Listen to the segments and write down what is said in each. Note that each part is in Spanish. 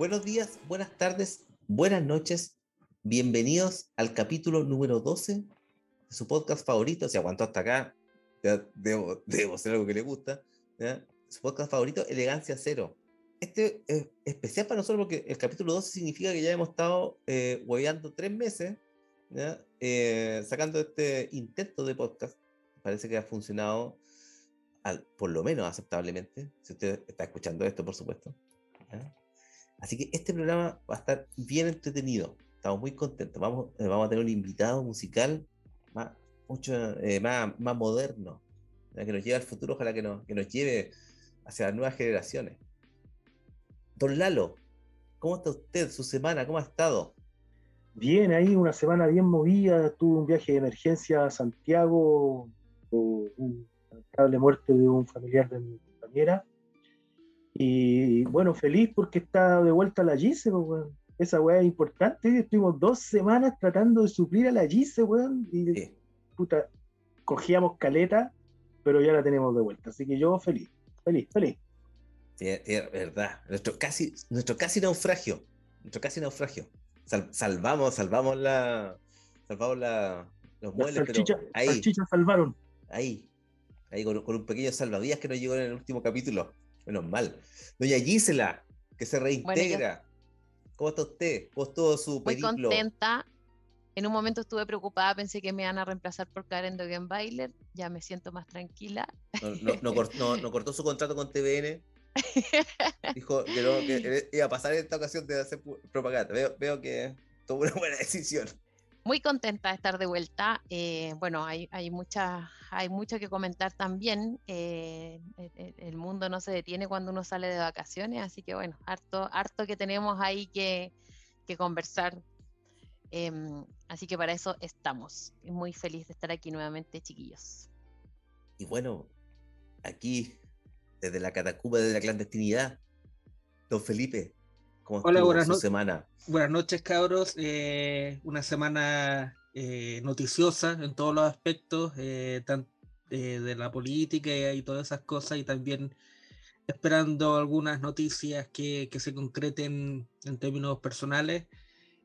Buenos días, buenas tardes, buenas noches. Bienvenidos al capítulo número 12 de su podcast favorito. Si aguantó hasta acá, ya debo, debo hacer algo que le gusta. ¿ya? Su podcast favorito, Elegancia Cero. Este es especial para nosotros porque el capítulo 12 significa que ya hemos estado eh, hueveando tres meses, ¿ya? Eh, sacando este intento de podcast. Parece que ha funcionado al, por lo menos aceptablemente. Si usted está escuchando esto, por supuesto. ¿ya? Así que este programa va a estar bien entretenido. Estamos muy contentos. Vamos, eh, a tener un invitado musical más, mucho, eh, más, moderno, que nos lleve al futuro, ojalá que nos, que nos lleve hacia las nuevas generaciones. Don Lalo, ¿cómo está usted? ¿Su semana? ¿Cómo ha estado? Bien, ahí una semana bien movida. Tuve un viaje de emergencia a Santiago, por una lamentable muerte de un familiar de mi compañera. Y bueno, feliz porque está de vuelta la Gise, pues, weón. Esa weá es importante. Estuvimos dos semanas tratando de suplir a la Gise, weón. Y Sí. puta, cogíamos caleta, pero ya la tenemos de vuelta. Así que yo feliz, feliz, feliz. Tiene- verdad. Nuestro casi, nuestro casi naufragio. Nuestro casi naufragio. Sal- salvamos, salvamos la. Salvamos la, los muebles, pero salchichas ahí, salchichas salvaron. ahí. Ahí con, con un pequeño salvavidas que nos llegó en el último capítulo. Menos mal. Doña Gisela, que se reintegra. ¿Cómo está usted? ¿Cómo estuvo su muy periplo? contenta. En un momento estuve preocupada, pensé que me iban a reemplazar por Karen Dogenbailer. Ya me siento más tranquila. No, no- no cort- no- no cortó su contrato con TVN. Dijo que, no, que iba a pasar en esta ocasión de hacer propaganda. Veo, veo que tomó una buena decisión. Muy contenta de estar de vuelta. eh, bueno, hay, mucha, hay mucho que comentar también. eh, el, el- el mundo no se detiene cuando uno sale de vacaciones, así que bueno, harto, harto que tenemos ahí que, que conversar. em, así que para eso estamos. Muy feliz de estar aquí nuevamente, chiquillos. Y bueno, aquí, desde la catacumba de la clandestinidad, don Felipe, ¿cómo Hola, buenas su no- semana? Buenas noches, cabros. Eh, una semana eh, noticiosa en todos los aspectos, eh, tan- eh, de la política y todas esas cosas, y también esperando algunas noticias que, que se concreten en términos personales.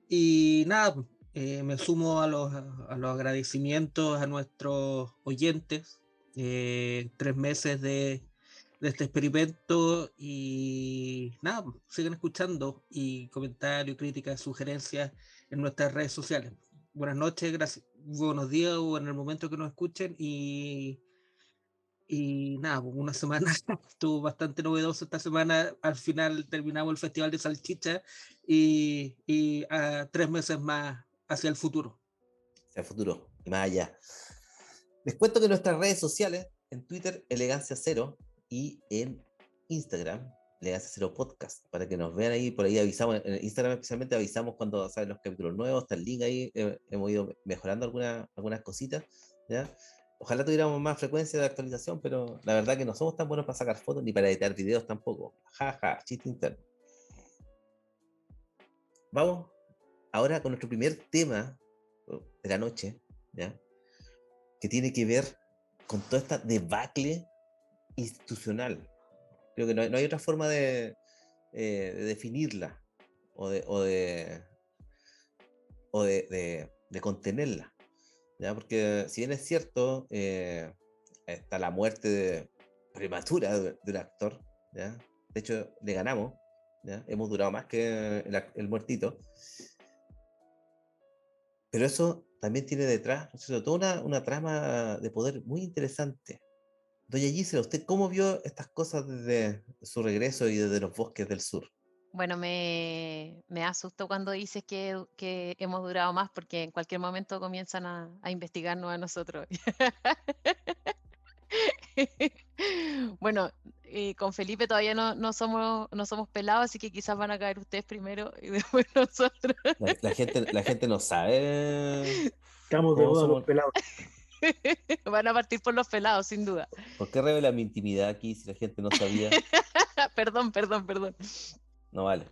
Y nada, eh, me sumo a los, a los agradecimientos a nuestros oyentes. eh, tres meses de, de este experimento y nada, pues, sigan escuchando y comentarios, críticas, sugerencias en nuestras redes sociales. Buenas noches, gracias, buenos días o en el momento que nos escuchen y, y nada, pues, una semana estuvo bastante novedoso esta semana. Al final terminamos el Festival de Salchicha y, y tres meses más hacia el futuro. Hacia futuro y más allá. Les cuento que nuestras redes sociales, en Twitter, Elegancia Cero, y en Instagram, Elegancia Cero Podcast, para que nos vean ahí, por ahí avisamos, en Instagram especialmente avisamos cuando salen los capítulos nuevos, está el link ahí, eh, hemos ido mejorando algunas, algunas cositas, ¿ya? Ojalá tuviéramos más frecuencia de actualización, pero la verdad que no somos tan buenos para sacar fotos ni para editar videos tampoco. Jaja, ja, chiste interno. Vamos ahora con nuestro primer tema oh, de la noche, ¿ya? que tiene que ver con toda esta debacle institucional. Creo que no hay, no hay otra forma de, eh, de definirla o de, o de, o de, de- contenerla. ¿ya? Porque si bien es cierto, eh, está la muerte prematura de, un actor, ¿ya? de hecho le ganamos, ¿ya? hemos durado más que el, muertito, pero eso también tiene detrás, ¿no es toda una trama de poder muy interesante. Doña Gisela, ¿usted cómo vio estas cosas desde su regreso y desde los bosques del sur? Bueno, me, me asustó cuando dices que, que hemos durado más porque en cualquier momento comienzan a, a investigarnos a nosotros. bueno, eh, con Felipe todavía no, no, somos, no somos pelados, así que quizás van a caer ustedes primero y después nosotros. La, gente, la gente no sabe. Estamos de moda los pelados. Van a partir por los pelados, sin duda. ¿Por qué revela mi intimidad aquí si la gente no sabía? perdón, perdón, perdón. No vale.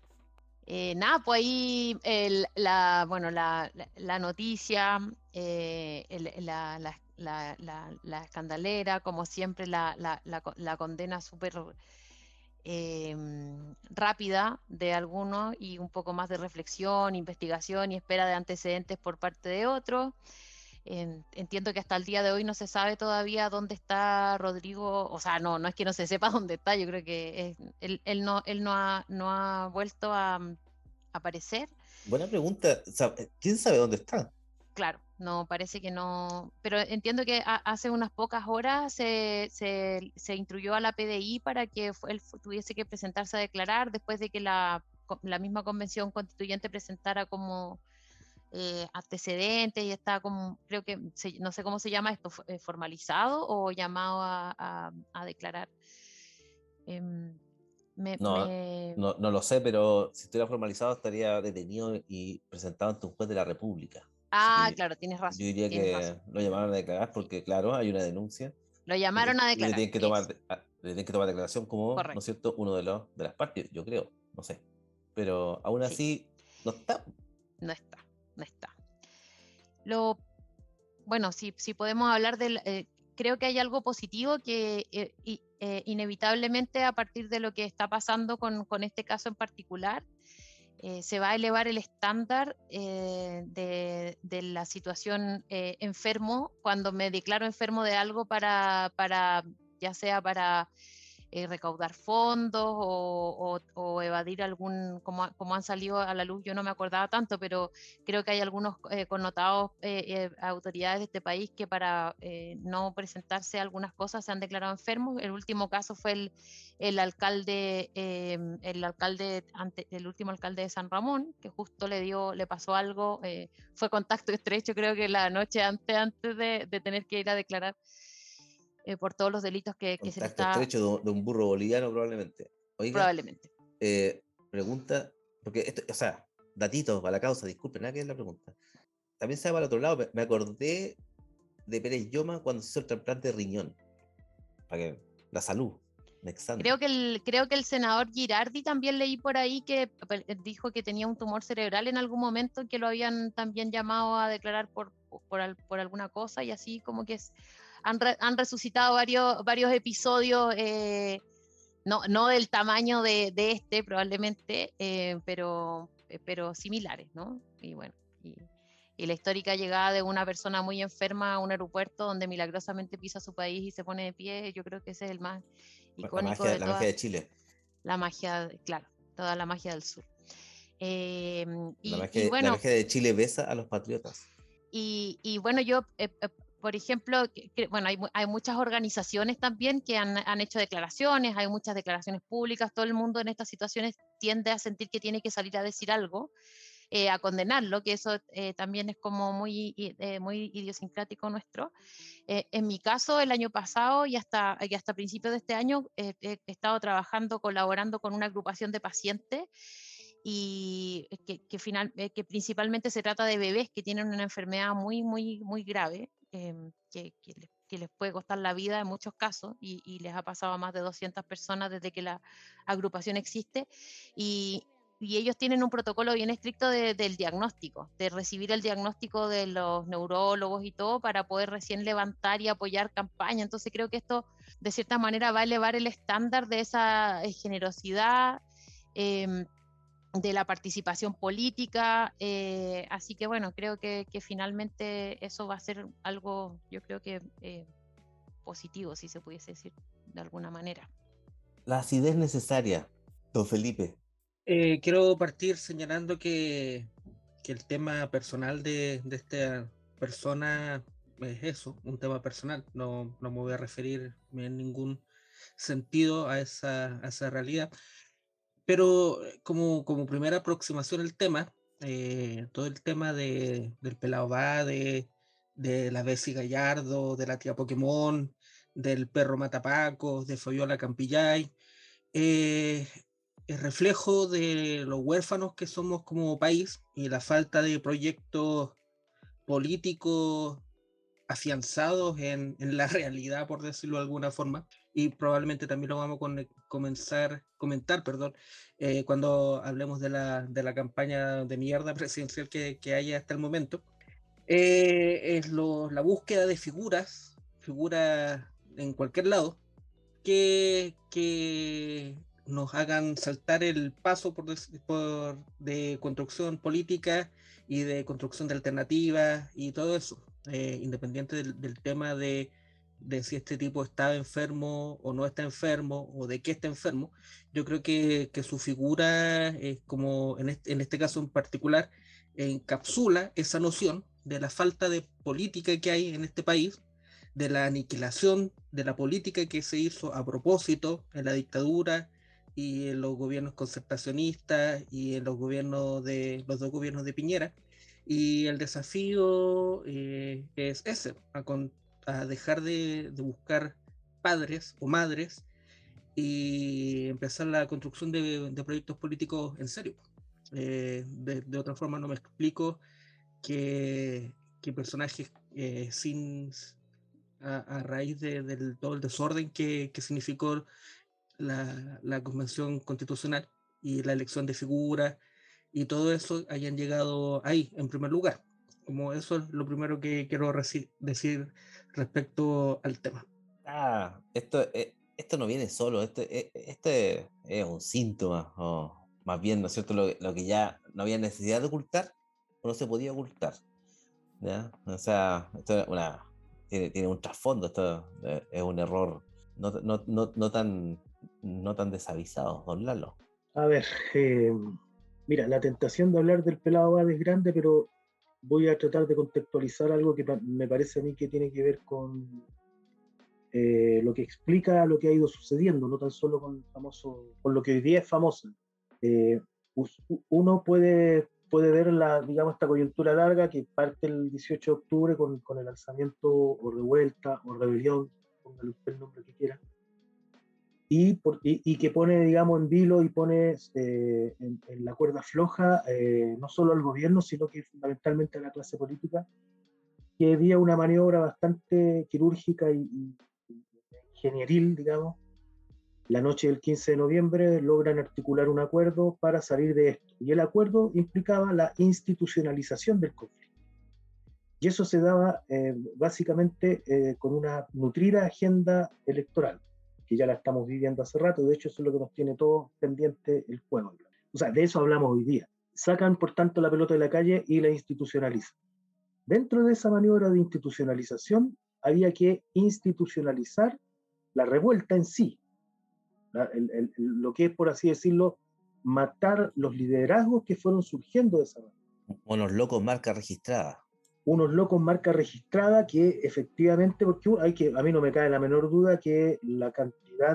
Eh, nada, pues ahí la, bueno, la, la, noticia, eh, la, la, escandalera, como siempre la, condena súper em, rápida de algunos y un poco más de reflexión, investigación y espera de antecedentes por parte de otros. Entiendo que hasta el día de hoy no se sabe todavía dónde está Rodrigo, o sea, no, no es que no se sepa dónde está, yo creo que él, no, él no, ha, no ha vuelto a, mm, aparecer. Buena pregunta, ¿quién sabe dónde está? Claro, no, parece que no, pero entiendo que hace unas pocas horas se, se, instruyó a la PDI para que él tuviese que presentarse a declarar después de que la, la misma convención constituyente presentara como eh, antecedentes y está como, creo que, no sé cómo se llama esto, eh, formalizado o llamado a, a, declarar. Em, no, no, no, lo sé, pero si estuviera formalizado estaría detenido y presentado ante un juez de la República. Ah, claro, tienes razón. Yo diría que lo llamaron a declarar porque, claro, hay una denuncia. Lo llamaron a declarar. Le tienen que tomar, le tienen que tomar declaración como, ¿no es cierto?, uno de, los, de las partes, yo creo, no sé. Pero aún así, no está. No está, está. Lo, bueno, si, si podemos hablar del... Eh, creo que hay algo positivo que eh, eh, inevitablemente a partir de lo que está pasando con, con este caso en particular, se va a elevar el estándar de, de, la situación enfermo cuando me declaro enfermo de algo para, para ya sea para eh, recaudar fondos o, evadir algún, como, como, han salido a la luz, yo no me acordaba tanto, pero creo que hay algunos eh, connotados eh, autoridades de este país que para no presentarse algunas cosas se han declarado enfermos. El último caso fue el, el alcalde, el alcalde, ante, último alcalde de San Ramón, que justo le dio, le pasó algo, fue contacto estrecho, creo que la noche antes, antes de tener que ir a declarar eh, por todos los delitos que, que se le está... estrecho de, un burro boliviano probablemente. probablemente. Eh, pregunta, porque esto, o sea, datitos para la causa, disculpen, nada que es la pregunta. También se va al otro lado, me acordé de Pérez Yoma cuando se hizo el trasplante de riñón. Para que la salud. Creo que, el, creo que el senador Girardi también leí por ahí que eh, dijo que tenía un tumor cerebral en algún momento que lo habían también llamado a declarar por, por, por alguna cosa y así como que es, han, resucitado varios, varios episodios, eh, no, no del tamaño de, este probablemente, eh, pero, eh, pero similares, ¿no? Y bueno, y, la histórica llegada de una persona muy enferma a un aeropuerto donde milagrosamente pisa su país y se pone de pie, yo creo que ese es el más icónico la magia, de, Chile. La magia, claro, toda la magia del sur. y, la, magia, bueno, la magia de Chile besa a los patriotas. Y, y, bueno, yo por ejemplo, bueno, hay, muchas organizaciones también que han, hecho declaraciones, hay muchas declaraciones públicas, todo el mundo en estas situaciones tiende a sentir que tiene que salir a decir algo, eh, a condenarlo, que eso eh, también es como muy, eh, muy idiosincrático nuestro. en mi caso, el año pasado y hasta, y hasta principios de este año he estado trabajando, colaborando con una agrupación de pacientes y que, final, que principalmente se trata de bebés que tienen una enfermedad muy, muy, muy grave Em, que, les, puede costar la vida en muchos casos y, les ha pasado a más de 200 personas desde que la agrupación existe y, ellos tienen un protocolo bien estricto del diagnóstico, de recibir el diagnóstico de los neurólogos y todo para poder recién levantar y apoyar campaña. Entonces creo que esto de cierta manera va a elevar el estándar de esa eh, generosidad. Eh, de la participación política. Eh, así que bueno, creo que, finalmente eso va a ser algo, yo creo que eh, positivo, si se pudiese decir de alguna manera. La acidez necesaria, don Felipe. Eh, quiero partir señalando que, que el tema personal de, de, esta persona es eso, un tema personal. No, no me voy a referir en ningún sentido a esa, a esa realidad. Pero eh, como, como primera aproximación al tema, eh, todo el tema de, del pelado va, de, la Bessie Gallardo, de la tía Pokémon, del perro Matapacos, de Fabiola Campillay, eh, el reflejo de los huérfanos que somos como país y la falta de proyectos políticos afianzados en, en, la realidad, por decirlo de alguna forma, y probablemente también lo vamos a comenzar, comentar perdón, eh, cuando hablemos de la, de la, campaña de mierda presidencial que, que hay hasta el momento, eh, es lo, la búsqueda de figuras, figuras en cualquier lado, que, que nos hagan saltar el paso por, por, de construcción política y de construcción de alternativas y todo eso, eh, independiente del, del tema de, de, si este tipo está enfermo o no está enfermo o de qué está enfermo, yo creo que, que su figura es como en este, en este caso en particular encapsula esa noción de la falta de política que hay en este país, de la aniquilación de la política que se hizo a propósito en la dictadura y en los gobiernos concertacionistas y en los gobiernos de los dos gobiernos de Piñera. Y el desafío eh, es ese, a, con, a dejar de, de, buscar padres o madres y empezar la construcción de, de proyectos políticos en serio. Eh, de, de, otra forma no me explico que, que personajes eh, sin a, a raíz de, del todo el desorden que, que significó la, la, convención constitucional y la elección de figuras y todo eso hayan llegado ahí en primer lugar. Como eso es lo primero que quiero decir respecto al tema. Ah, esto, eh, esto no viene solo, este, este es un síntoma, o más bien, ¿no es cierto?, lo, lo, que ya no había necesidad de ocultar o no se podía ocultar. ¿ya? O sea, esto es una, tiene, tiene un trasfondo, esto es un error no, no, no, no tan no tan desavisados, don Lalo? A ver, eh, mira, la tentación de hablar del pelado es grande, pero voy a tratar de contextualizar algo que me parece a mí que tiene que ver con eh, lo que explica lo que ha ido sucediendo, no tan solo con, famoso, con lo que hoy día es famoso. Eh, uno puede, puede ver la, digamos, esta coyuntura larga que parte el 18 de octubre con, con el alzamiento o revuelta o rebelión, póngale usted el nombre que quiera, y, por, y, y, que pone, digamos, en vilo y pone eh, en, en, la cuerda floja eh, no solo al gobierno, sino que fundamentalmente a la clase política, que había una maniobra bastante quirúrgica y, y, ingenieril, digamos. La noche del 15 de noviembre logran articular un acuerdo para salir de esto. Y el acuerdo implicaba la institucionalización del conflicto. Y eso se daba eh, básicamente eh, con una nutrida agenda electoral que ya la estamos viviendo hace rato, de hecho eso es lo que nos tiene todos pendiente el juego. O sea, de eso hablamos hoy día. Sacan, por tanto, la pelota de la calle y la institucionalizan. Dentro de esa maniobra de institucionalización, había que institucionalizar la revuelta en sí, la, el, el, lo que es, por así decirlo, matar los liderazgos que fueron surgiendo de esa manera. Unos locos marca registrada unos locos marca registrada que efectivamente, porque hay que, a mí no me cae la menor duda que la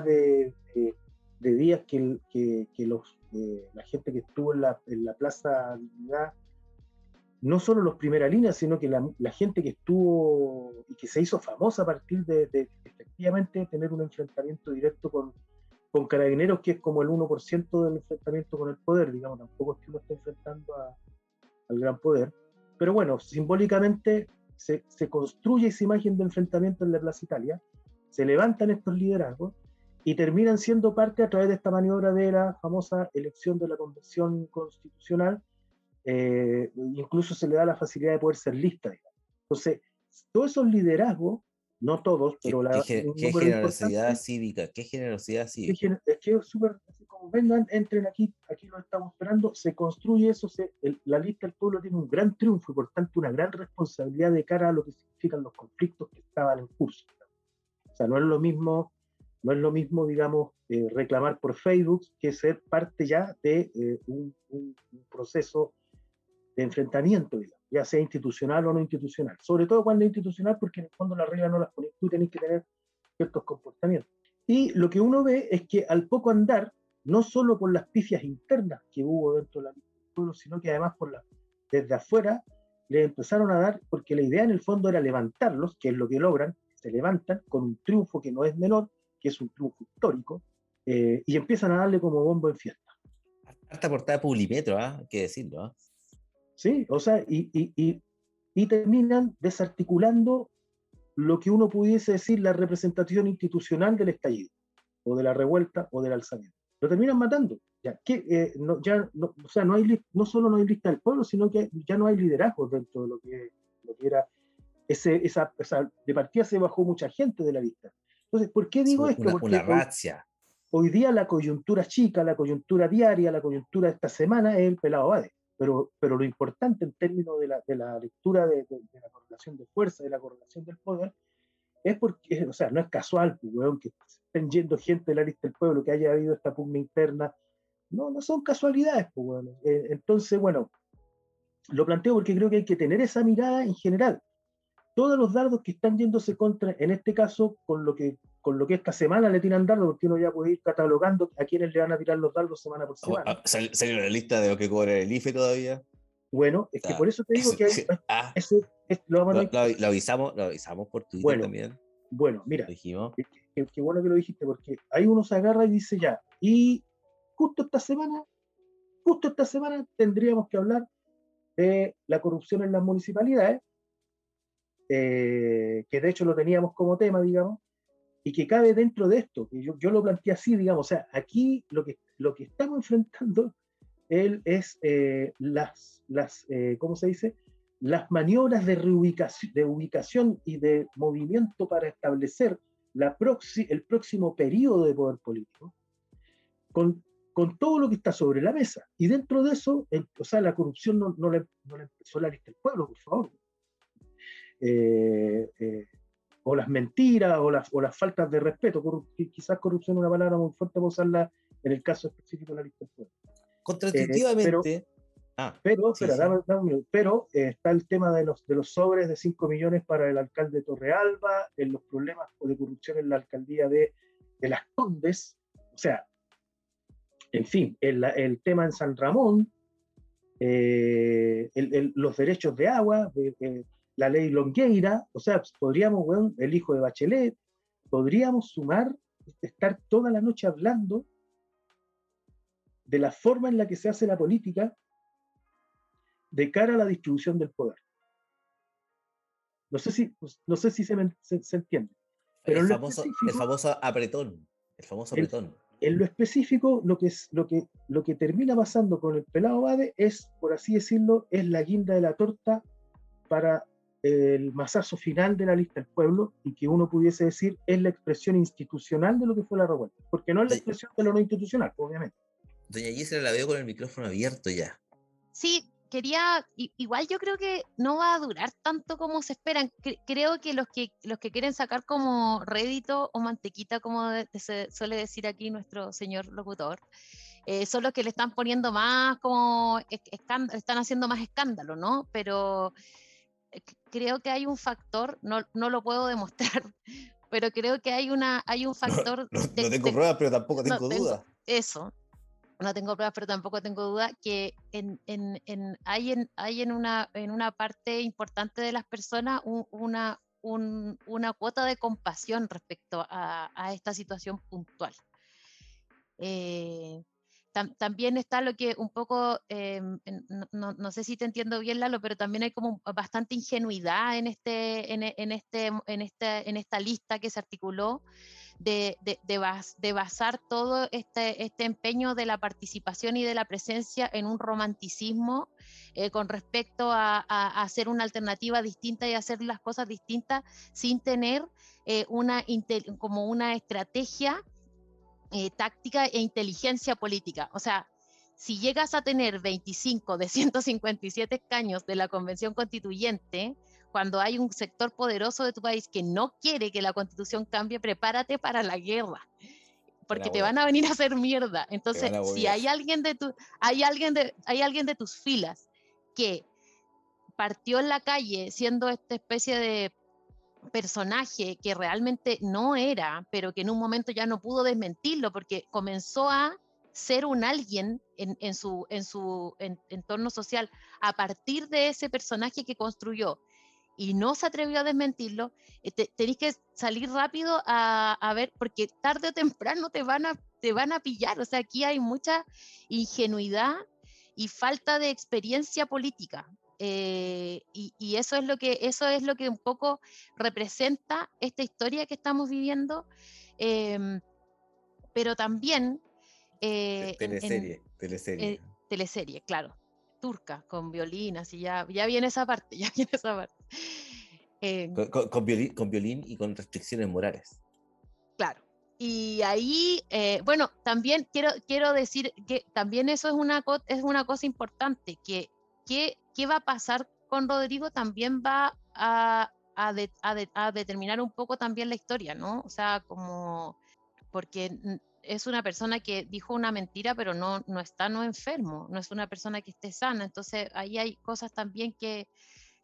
de, de, de días que, que, que los, eh, la gente que estuvo en la, en la Plaza Dignidad, no solo los primera línea, sino que la, la, gente que estuvo y que se hizo famosa a partir de, de efectivamente tener un enfrentamiento directo con, con carabineros, que es como el 1% del enfrentamiento con el poder, digamos, tampoco es que uno esté enfrentando a, al gran poder. Pero bueno, simbólicamente se, se, construye esa imagen de enfrentamiento en la Plaza Italia, se levantan estos liderazgos y terminan siendo parte a través de esta maniobra de la famosa elección de la convención constitucional, eh, incluso se le da la facilidad de poder ser lista. Digamos. Entonces, todos esos liderazgos, no todos, pero la... ¿Qué, qué generosidad cívica? ¿Qué generosidad cívica? Es que es súper como vengan, entren aquí, aquí lo estamos esperando, se construye eso, se, el, la lista del pueblo tiene un gran triunfo y por tanto una gran responsabilidad de cara a lo que significan los conflictos que estaban en curso. O sea, no es lo mismo, no es lo mismo, digamos, eh, reclamar por Facebook que ser parte ya de eh, un, un, un, proceso de enfrentamiento, digamos, ya sea institucional o no institucional. Sobre todo cuando es institucional, porque en el fondo la regla no las pones tú, tenés que tener ciertos comportamientos. Y lo que uno ve es que al poco andar, no solo por las pifias internas que hubo dentro del pueblo, sino que además por la, desde afuera le empezaron a dar, porque la idea en el fondo era levantarlos, que es lo que logran, se levantan con un triunfo que no es menor, que es un triunfo histórico, eh, y empiezan a darle como bombo en fiesta. Harta portada de Publimetro, ¿ah? hay que decirlo. ¿ah? Sí, o sea, y, y, y, y terminan desarticulando lo que uno pudiese decir la representación institucional del estallido, o de la revuelta, o del alzamiento. Lo terminan matando. Ya, que, eh, no, ya no, o sea, no, hay, no solo no hay lista del pueblo, sino que ya no hay liderazgo dentro de lo que, lo que era ese, esa, esa, de partida se bajó mucha gente de la lista. Entonces, ¿por qué digo esto? Una, Porque una hoy, razzia. hoy día la coyuntura chica, la coyuntura diaria, la coyuntura de esta semana es el pelado Bade. Pero, pero lo importante en términos de la, de la lectura de, de, de, la correlación de fuerza, de la correlación del poder, es porque, o sea, no es casual, pues, weón, que estén yendo gente de la lista del pueblo, que haya habido esta pugna interna. No, no son casualidades, pues, weón. Eh, entonces, bueno, lo planteo porque creo que hay que tener esa mirada en general. Todos los dardos que están yéndose contra, en este caso, con lo que, con lo que esta semana le tiran dardos, porque uno ya puede ir catalogando a quienes le van a tirar los dardos semana por semana. Oh, ¿Sal, ¿Salió la lista de lo que cobra el IFE todavía? Bueno, es que ah, por eso te digo que hay, ah, es, lo, lo, lo, lo, avisamos, lo avisamos por Twitter bueno, también. Bueno, mira. Qué, qué bueno que lo dijiste, porque ahí uno se agarra y dice ya, y justo esta semana, justo esta semana tendríamos que hablar de la corrupción en las municipalidades, eh, que de hecho lo teníamos como tema, digamos, y que cabe dentro de esto, que yo, yo lo planteé así, digamos, o sea, aquí lo que, lo que estamos enfrentando él es eh, las, las eh, ¿cómo se dice? Las maniobras de reubicación de ubicación y de movimiento para establecer la proxi, el próximo periodo de poder político, con, con, todo lo que está sobre la mesa. Y dentro de eso, el, o sea, la corrupción no, no, le, no le empezó la lista del pueblo, por favor. Eh, eh, o las mentiras o las, o las faltas de respeto. Quizás corrupción es una palabra muy fuerte para usarla en el caso específico de la lista. Contraintuitivamente. Eh, pero, ah, pero, sí, espera, sí. Dame, dame, pero eh, está el tema de los, de los sobres de 5 millones para el alcalde de Torrealba, en los problemas de corrupción en la alcaldía de, de Las Condes, o sea, en fin, el, el tema en San Ramón, eh, el, el, los derechos de agua, la ley Longueira, o sea, podríamos, bueno, el hijo de Bachelet, podríamos sumar, estar toda la noche hablando de la forma en la que se hace la política de cara a la distribución del poder. No sé si, no sé si se, me, se, se entiende. Pero el, famoso, el famoso apretón. El famoso apretón. En, en lo específico, lo que, es, lo, que, lo que termina pasando con el pelado Bade es, por así decirlo, es la guinda de la torta para el masazo final de la lista del pueblo y que uno pudiese decir es la expresión institucional de lo que fue la revuelta, porque no es la expresión de lo no institucional, obviamente. Doña Gisela la veo con el micrófono abierto ya. Sí, quería, igual yo creo que no va a durar tanto como se esperan. Creo que los que, los que quieren sacar como rédito o mantequita, como se suele decir aquí nuestro señor locutor, eh, son los que le están poniendo más como, están haciendo más escándalo, ¿no? Pero creo que hay un factor, no, no lo puedo demostrar, pero creo que hay, una, hay un factor... No, no, de, no tengo de, pruebas, pero tampoco tengo, dudas. Eso, no tengo pruebas, pero tampoco tengo duda que en, en, en, hay, en, hay en, una, en una parte importante de las personas un, una, un, una cuota de compasión respecto a, a esta situación puntual. Eh, tam, también está lo que un poco, eh, no, no, sé si te entiendo bien, Lalo, pero también hay como bastante ingenuidad en, este, en, en, este, en, este, en esta lista que se articuló de, de, bas, de basar todo este, este, empeño de la participación y de la presencia en un romanticismo eh, con respecto a, hacer una alternativa distinta y hacer las cosas distintas sin tener eh, una, como una estrategia eh, táctica e inteligencia política. O sea, si llegas a tener 25 de 157 escaños de la Convención Constituyente, cuando hay un sector poderoso de tu país que no quiere que la constitución cambie, prepárate para la guerra, porque te van a venir a hacer mierda. Entonces, si hay alguien de tu, hay alguien de, hay alguien de tus filas que partió en la calle siendo esta especie de personaje que realmente no era, pero que en un momento ya no pudo desmentirlo porque comenzó a ser un alguien en, su, en su en, entorno social a partir de ese personaje que construyó y no se atrevió a desmentirlo, eh, tenéis que salir rápido a, a, ver, porque tarde o temprano te van, a, te van a pillar. O sea, aquí hay mucha ingenuidad y falta de experiencia política. Eh, y, y, eso es lo que eso es lo que un poco representa esta historia que estamos viviendo eh, pero también eh, teleserie en, teleserie eh, teleserie claro turca con violín así ya ya viene esa parte ya viene esa parte. Eh, con, con, con, violín, con violín y con restricciones morales. Claro y ahí, eh, bueno, también quiero, quiero decir que también eso es una, es una cosa importante, que, que qué va a pasar con Rodrigo también va a, a, de, a, de, a, determinar un poco también la historia, ¿no? O sea, como, porque es una persona que dijo una mentira, pero no, no está no enfermo, no es una persona que esté sana, entonces ahí hay cosas también que,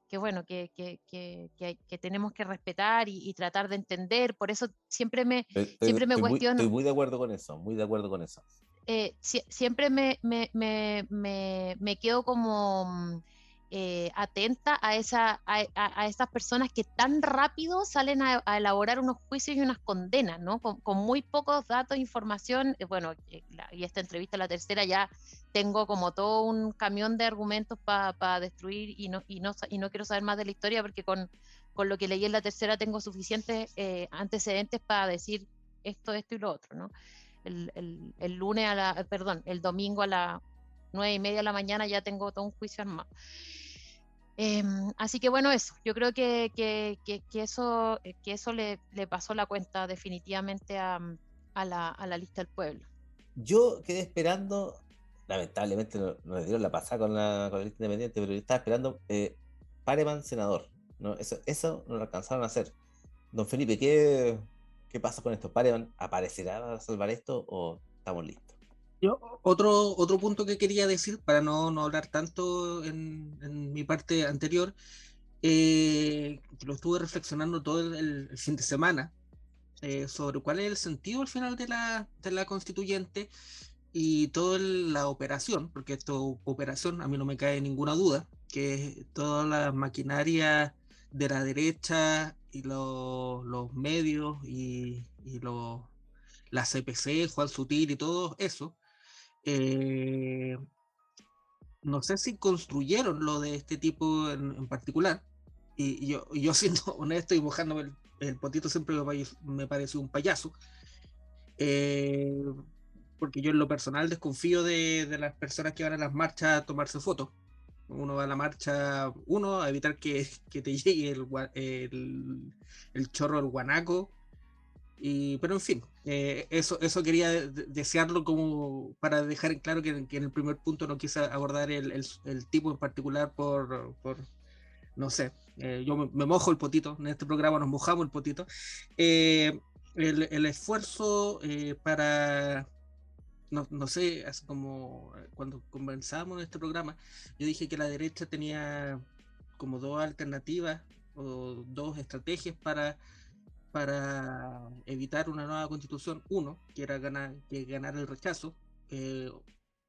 que bueno, que, que, tenemos que respetar y, y, tratar de entender. Por eso siempre me, estoy, siempre me estoy cuestiono. Muy, estoy muy de acuerdo con eso, muy de acuerdo con eso. Eh, si, siempre me, me, me, me, quedo como eh, atenta a, esa, a, a, a, estas personas que tan rápido salen a, a, elaborar unos juicios y unas condenas, ¿no? Con, con muy pocos datos, información. Eh, bueno, la, y esta entrevista, la tercera, ya tengo como todo un camión de argumentos para pa destruir y no, y, no, y no quiero saber más de la historia porque con, con lo que leí en la tercera tengo suficientes eh, antecedentes para decir esto, esto y lo otro, ¿no? El, el, el, lunes a la, perdón, el domingo a las nueve y media de la mañana ya tengo todo un juicio armado. Eh, así que bueno, eso, yo creo que, que, que, eso, que eso le, le, pasó la cuenta definitivamente a, a, la, a, la, lista del pueblo. Yo quedé esperando, lamentablemente no, no dieron la pasada con la, con la lista independiente, pero yo estaba esperando eh, Pareman senador. ¿no? Eso, eso no lo alcanzaron a hacer. Don Felipe, ¿qué, qué pasa con esto? ¿Pareman aparecerá para salvar esto o estamos listos? Yo, otro, otro punto que quería decir, para no, no hablar tanto en, en, mi parte anterior, eh, lo estuve reflexionando todo el, el fin de semana eh, sobre cuál es el sentido al final de la, de la constituyente y toda la operación, porque esto operación a mí no me cae ninguna duda, que toda la maquinaria de la derecha y lo, los medios y, y lo, la CPC, Juan Sutil y todo eso, eh, no sé si construyeron lo de este tipo en, particular. Y, yo, yo, siendo honesto y mojándome el, el potito, siempre me, pareció un payaso. Eh, porque yo en lo personal desconfío de, las personas que van a las marchas a tomarse fotos. Uno va a la marcha, uno, a evitar que, que te llegue el, el, el guanaco, y, pero en fin, eh, eso, eso quería desearlo como para dejar en claro que, que en el primer punto no quise abordar el, el, el tipo en particular por, por no sé, eh, yo me, me, mojo el potito, en este programa nos mojamos el potito. Eh, el, el, esfuerzo eh, para, no, no, sé, así como cuando en este programa, yo dije que la derecha tenía como dos alternativas o dos estrategias para para evitar una nueva constitución, uno, que era ganar, que ganar el rechazo, eh,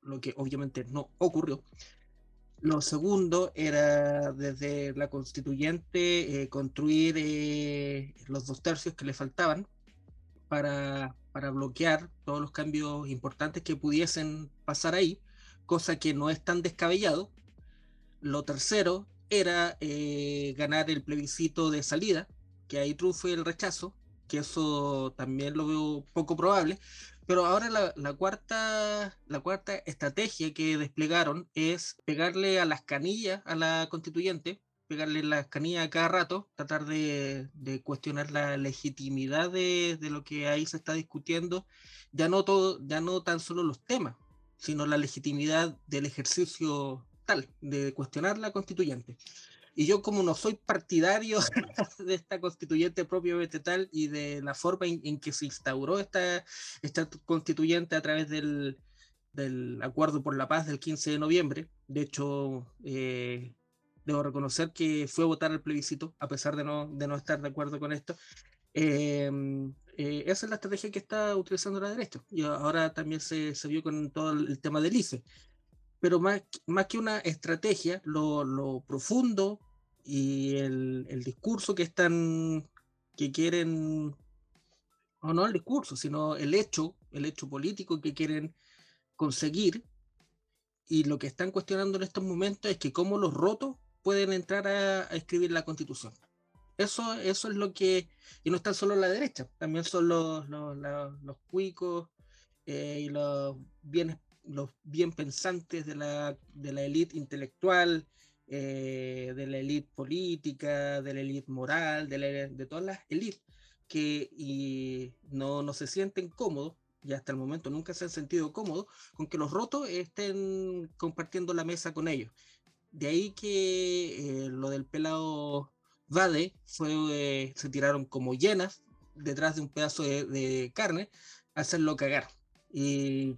lo que obviamente no ocurrió. Lo segundo era desde la constituyente eh, construir eh, los dos tercios que le faltaban para, para bloquear todos los cambios importantes que pudiesen pasar ahí, cosa que no es tan descabellado. Lo tercero era ganar el plebiscito de salida, que ahí triunfe el rechazo, que eso también lo veo poco probable. Pero ahora la, cuarta, la cuarta estrategia que desplegaron es pegarle a las canillas a la constituyente, pegarle las canillas a cada rato, tratar de, de cuestionar la legitimidad de, de, lo que ahí se está discutiendo, ya no, todo, ya no tan solo los temas, sino la legitimidad del ejercicio tal, de cuestionar la constituyente. Y yo como no soy partidario de esta constituyente propiamente tal y de la forma en, en que se instauró esta, esta constituyente a través del, del, acuerdo por la paz del 15 de noviembre, de hecho, eh, debo reconocer que fue a votar el plebiscito, a pesar de no, de no estar de acuerdo con esto. Eh, eh, esa es la estrategia que está utilizando la derecha. Y ahora también se, se vio con todo el tema del ICE pero más, más que una estrategia, lo, lo, profundo y el, el discurso que están, que quieren, o no el discurso, sino el hecho, el hecho político que quieren conseguir, y lo que están cuestionando en estos momentos es que cómo los rotos pueden entrar a, escribir la constitución. Eso, eso es lo que, y no están solo la derecha, también son los, los, los, cuicos eh, y los bien, los bien pensantes de la, de la élite intelectual, eh, de la élite política, de la élite moral, de, de todas las élites que y no, no se sienten cómodos y hasta el momento nunca se han sentido cómodos con que los rotos estén compartiendo la mesa con ellos. De ahí que eh, lo del pelado Vade fue, eh, se tiraron como llenas detrás de un pedazo de, carne a hacerlo cagar. Y,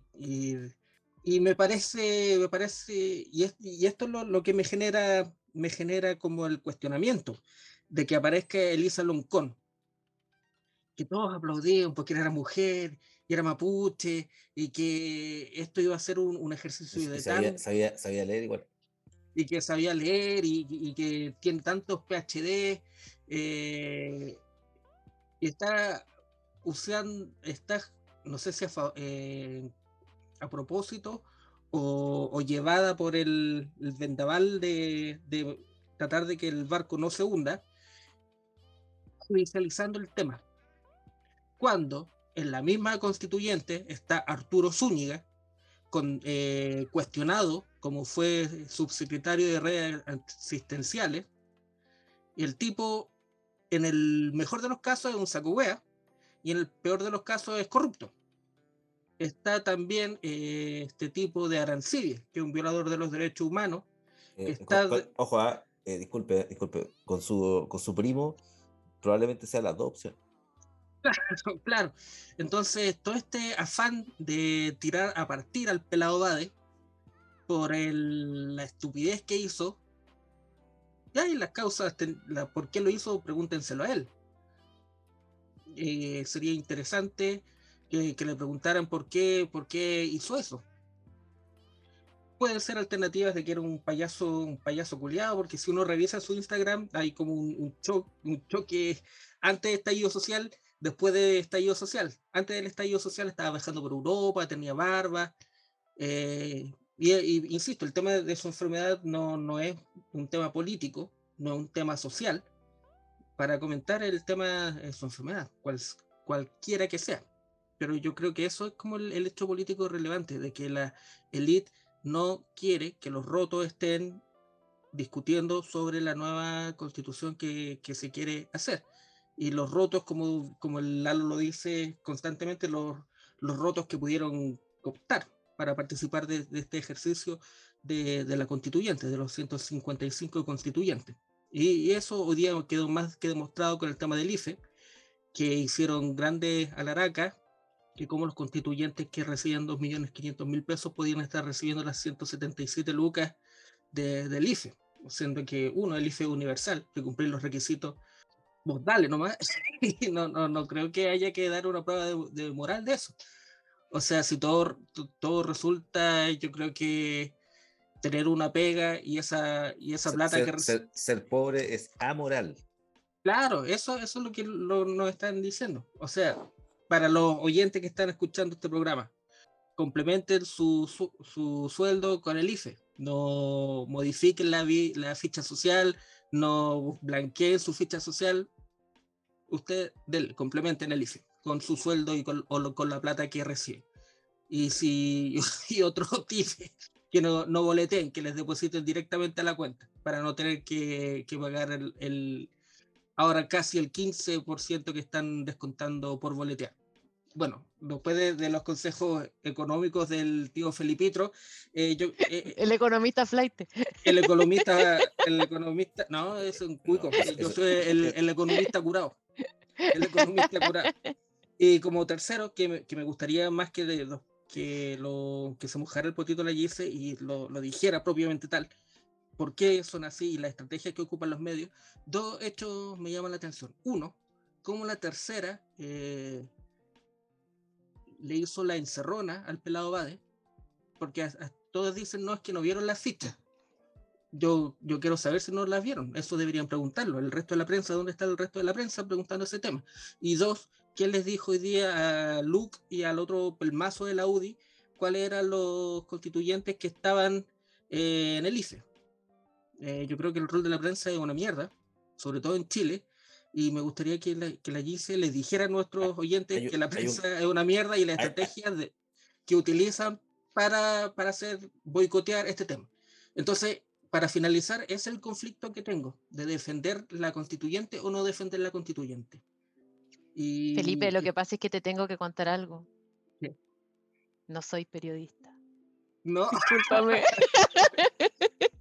me parece, me parece, y, y esto es lo, que me genera, me genera como el cuestionamiento de que aparezca Elisa Loncón, que todos aplaudían porque era mujer y era mapuche y que esto iba a ser un, un ejercicio de sabía, sabía, sabía, leer igual. Y que sabía leer y, y que tiene tantos PhD eh, y está usando, está, no sé si a, eh, a propósito o, llevada por el, vendaval de, tratar de que el barco no se hunda, judicializando el tema. Cuando en la misma constituyente está Arturo Zúñiga, eh, cuestionado como fue subsecretario de redes asistenciales, y el tipo, en el mejor de los casos, es un sacuguea, y en el peor de los casos es corrupto. Está también eh, este tipo de Arancibia, que es un violador de los derechos humanos. Eh, ojo, ah, disculpe, disculpe, con su, con su primo probablemente sea la adopción. Claro, claro. Entonces, todo este afán de tirar a partir al pelado Bade por la estupidez que hizo, ya hay las causas, la, por qué lo hizo, pregúntenselo a él. Eh, sería interesante que, le preguntaran por qué, por qué hizo eso. Pueden ser alternativas de que era un payaso, un payaso culiado, porque si uno revisa su Instagram, hay como un, un, un choque antes de estallido social después del estallido social. Antes del estallido social estaba viajando por Europa, tenía barba. Eh, y, insisto, el tema de su enfermedad no, no es un tema político, no es un tema social, para comentar el tema de su enfermedad, cual, cualquiera que sea. Pero yo creo que eso es como el, hecho político relevante, de que la élite no quiere que los rotos estén discutiendo sobre la nueva constitución que, que se quiere hacer y los rotos, como, como el Lalo lo dice constantemente, los, los rotos que pudieron optar para participar de, este ejercicio de, de, la constituyente, de los 155 constituyentes. Y, eso hoy día quedó más que demostrado con el tema del IFE, que hicieron grandes alaracas, que como los constituyentes que recibían 2.500.000 pesos podían estar recibiendo las 177 lucas de, del IFE, siendo que uno, el IFE universal, que cumplir los requisitos vos dale nomás. no, no, no creo que haya que dar una prueba de, moral de eso. O sea, si todo, todo resulta, yo creo que tener una pega y esa, y esa plata ser, que ser, pobre es amoral. Claro, eso, eso es lo que nos están diciendo. O sea, para los oyentes que están escuchando este programa, complementen su, su, su sueldo con el IFE. No modifiquen la, la ficha social, no blanqueen su ficha social, usted del, complementen el IFE con su sueldo y con, con la plata que recibe. Y si y otro IFE que no, no boleteen, que les depositen directamente a la cuenta para no tener que, que pagar el, el, ahora casi el 15% que están descontando por boletear bueno, después de, los consejos económicos del tío Felipitro, eh, yo, eh, el economista flight. El economista, el economista, no, es un cuico, yo soy el, el, economista curado. El economista curado. Y como tercero, que me, que me gustaría más que, de, que, lo, que se mojara el potito la Gise y lo, lo dijera propiamente tal, por qué son así y la estrategia que ocupan los medios, dos hechos me llaman la atención. Uno, como la tercera eh, le hizo la encerrona al pelado Bade, porque todos dicen, no, es que no vieron la ficha. yo, yo quiero saber si no las vieron. Eso deberían preguntarlo. El resto de la prensa, ¿dónde está el resto de la prensa preguntando ese tema? Y dos, ¿quién les dijo hoy día a Luke y al otro pelmazo de la UDI cuáles eran los constituyentes que estaban eh, en el ICE? Eh, yo creo que el rol de la prensa es una mierda, sobre todo en Chile, y me gustaría que la, que la GICE les dijera a nuestros oyentes que la prensa es una mierda y la estrategia de, que utilizan para, para hacer boicotear este tema. Entonces, para finalizar, es el conflicto que tengo de defender la constituyente o no defender la constituyente. Y, Felipe, lo que pasa es que te tengo que contar algo. No soy periodista. No. Discúlpame.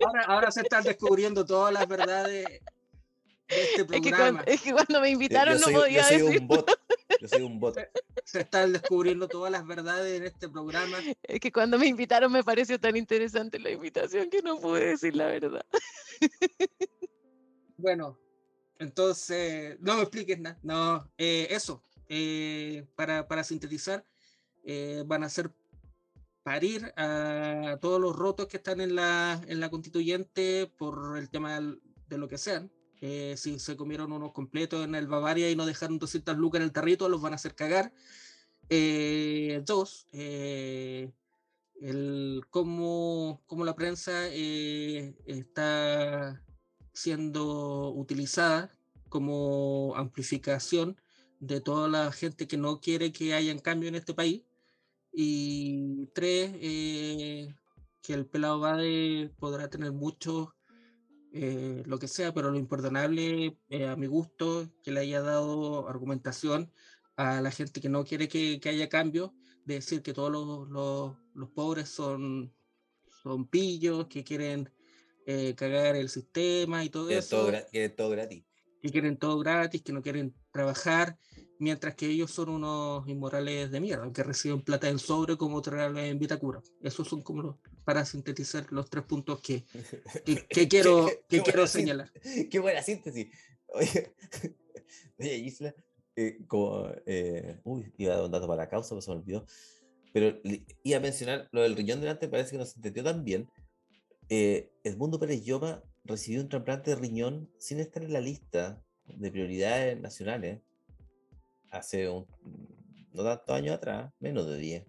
ahora, ahora se están descubriendo todas las verdades este es, que cuando, es, que cuando, me invitaron no podía yo soy Un bot. Yo soy un bot. Se están descubriendo todas las verdades en este programa. Es que cuando me invitaron me pareció tan interesante la invitación que no pude decir la verdad. Bueno, entonces, no me expliques nada. No, eh, eso, eh, para, para, sintetizar, eh, van a ser parir a todos los rotos que están en la, en la constituyente por el tema de lo que sean. Eh, si se comieron unos completos en el Bavaria y no dejaron 200 lucas en el tarrito, los van a hacer cagar. Eh, dos, eh, el, cómo, cómo, la prensa está siendo utilizada como amplificación de toda la gente que no quiere que haya cambio en este país. Y tres, que el pelado Bade podrá tener muchos eh, lo que sea, pero lo imperdonable eh, a mi gusto que le haya dado argumentación a la gente que no quiere que, que haya cambio, de decir que todos los, los, los pobres son, son pillos, que quieren eh, cagar el sistema y todo eso. Todo, quieren todo gratis. Que quieren todo gratis, que no quieren trabajar, mientras que ellos son unos inmorales de mierda, que reciben plata en sobre como traerlo en Vitacura. Esos son como los, para sintetizar los tres puntos que, que, quiero, que quiero señalar. Qué buena síntesis. Oye, oye Isla, eh, como, eh, uy, iba a dar un dato para la causa, pero se me olvidó. Pero iba a mencionar lo del riñón delante, parece que no se entendió tan bien. Eh, Edmundo Pérez Lloma recibió un trasplante de riñón sin estar en la lista de prioridades nacionales hace un, no tantos años atrás, menos de 10.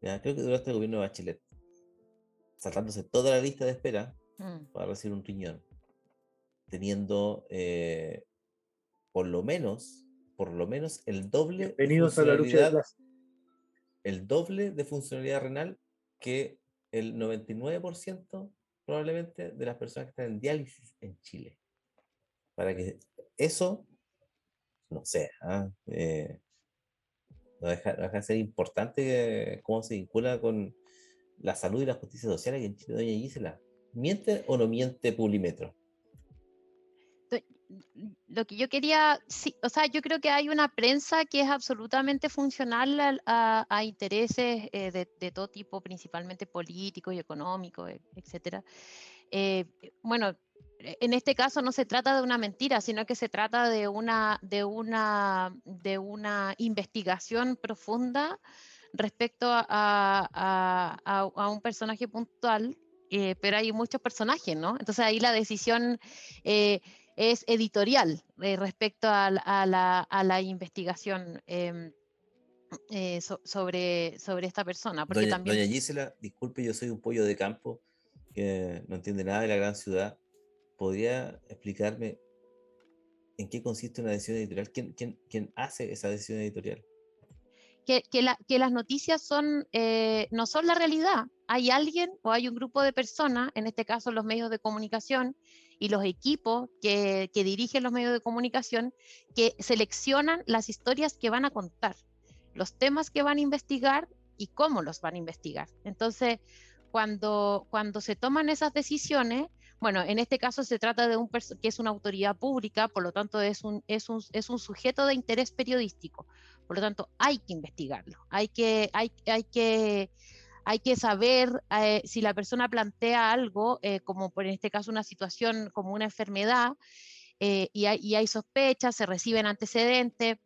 creo que durante el gobierno de Bachelet, saltándose toda la lista de espera mm. para recibir un riñón, teniendo eh, por lo menos, por lo menos el doble. Bienvenidos a la lucha de El doble de funcionalidad renal que el 99% probablemente de las personas que están en diálisis en Chile. Para que eso no sé, ¿ah? eh, no, deja, de ser importante cómo se vincula con la salud y la justicia social aquí en Chile, doña Gisela. ¿Miente o no miente Publimetro? Lo que yo quería, o sea, yo creo que hay una prensa que es absolutamente funcional a, intereses eh, de, todo tipo, principalmente políticos y económicos, e, etcétera. Eh, bueno, en este caso no se trata de una mentira, sino que se trata de una, de una, de una investigación profunda respecto a, a, un personaje puntual, eh, pero hay muchos personajes, ¿no? Entonces ahí la decisión eh, es editorial eh, respecto a, la, a, la, investigación. Em, sobre, sobre esta persona. Porque doña, también... doña Gisela, disculpe, yo soy un pollo de campo que no entiende nada de la gran ciudad ¿podría explicarme en qué consiste una decisión editorial? ¿Quién, quién, quién hace esa decisión editorial? Que, que, la, que las noticias son, eh, no son la realidad. Hay alguien o hay un grupo de personas, en este caso los medios de comunicación y los equipos que, que dirigen los medios de comunicación, que seleccionan las historias que van a contar, los temas que van a investigar y cómo los van a investigar. Entonces, cuando, cuando se toman esas decisiones, bueno, en este caso se trata de un que es una autoridad pública, por lo tanto es un, es un, es un sujeto de interés periodístico. Por lo tanto, hay que investigarlo, hay que, hay, hay que, hay que saber eh, si la persona plantea algo, eh, como por en este caso una situación como una enfermedad, eh, y, hay, y hay sospechas, se reciben antecedentes.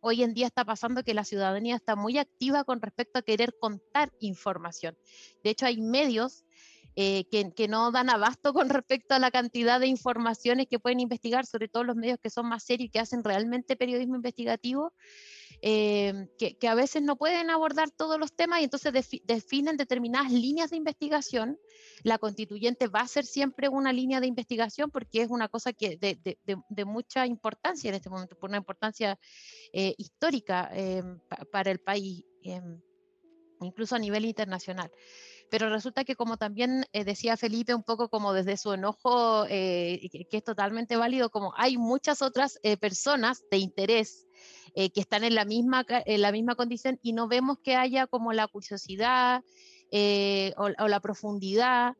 Hoy en día está pasando que la ciudadanía está muy activa con respecto a querer contar información. De hecho, hay medios eh, que, no dan abasto con respecto a la cantidad de informaciones que pueden investigar, sobre todo los medios que son más serios y que hacen realmente periodismo investigativo, eh, que, a veces no pueden abordar todos los temas y entonces definen determinadas líneas de investigación. La constituyente va a ser siempre una línea de investigación porque es una cosa que de, mucha importancia en este momento, por una importancia eh, histórica para el país, incluso a nivel internacional pero resulta que como también eh, decía Felipe un poco como desde su enojo, eh, que, es totalmente válido, como hay muchas otras eh, personas de interés que están en la, misma, en la misma condición y no vemos que haya como la curiosidad o, la profundidad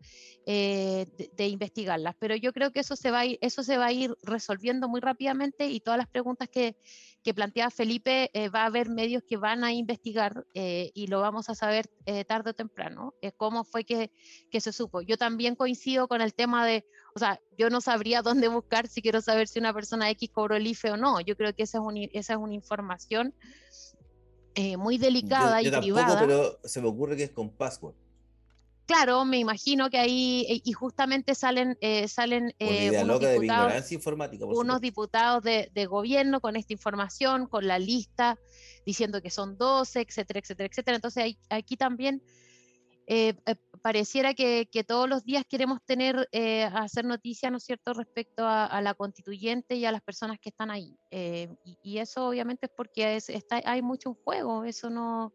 de, de, investigarlas. Pero yo creo que eso se, va a eso se va a ir resolviendo muy rápidamente y todas las preguntas que, que plantea Felipe, eh, va a haber medios que van a investigar eh, y lo vamos a saber eh, tarde o temprano, cómo fue que, que, se supo. Yo también coincido con el tema de, o sea, yo no sabría dónde buscar si quiero saber si una persona X cobró el IFE o no. Yo creo que esa es, un, esa es una información muy delicada y privada. Pero se me ocurre que es con password. Claro, me imagino que ahí, eh, y justamente salen, eh, salen eh, unos, diputados, informática, unos diputados de, gobierno con esta información, con la lista, diciendo que son 12, etcétera, etcétera, etcétera. Entonces aquí también pareciera que, todos los días queremos tener, hacer noticia, ¿no es cierto?, respecto a, la constituyente y a las personas que están ahí. Y, eso obviamente es porque está, hay mucho en juego, eso no,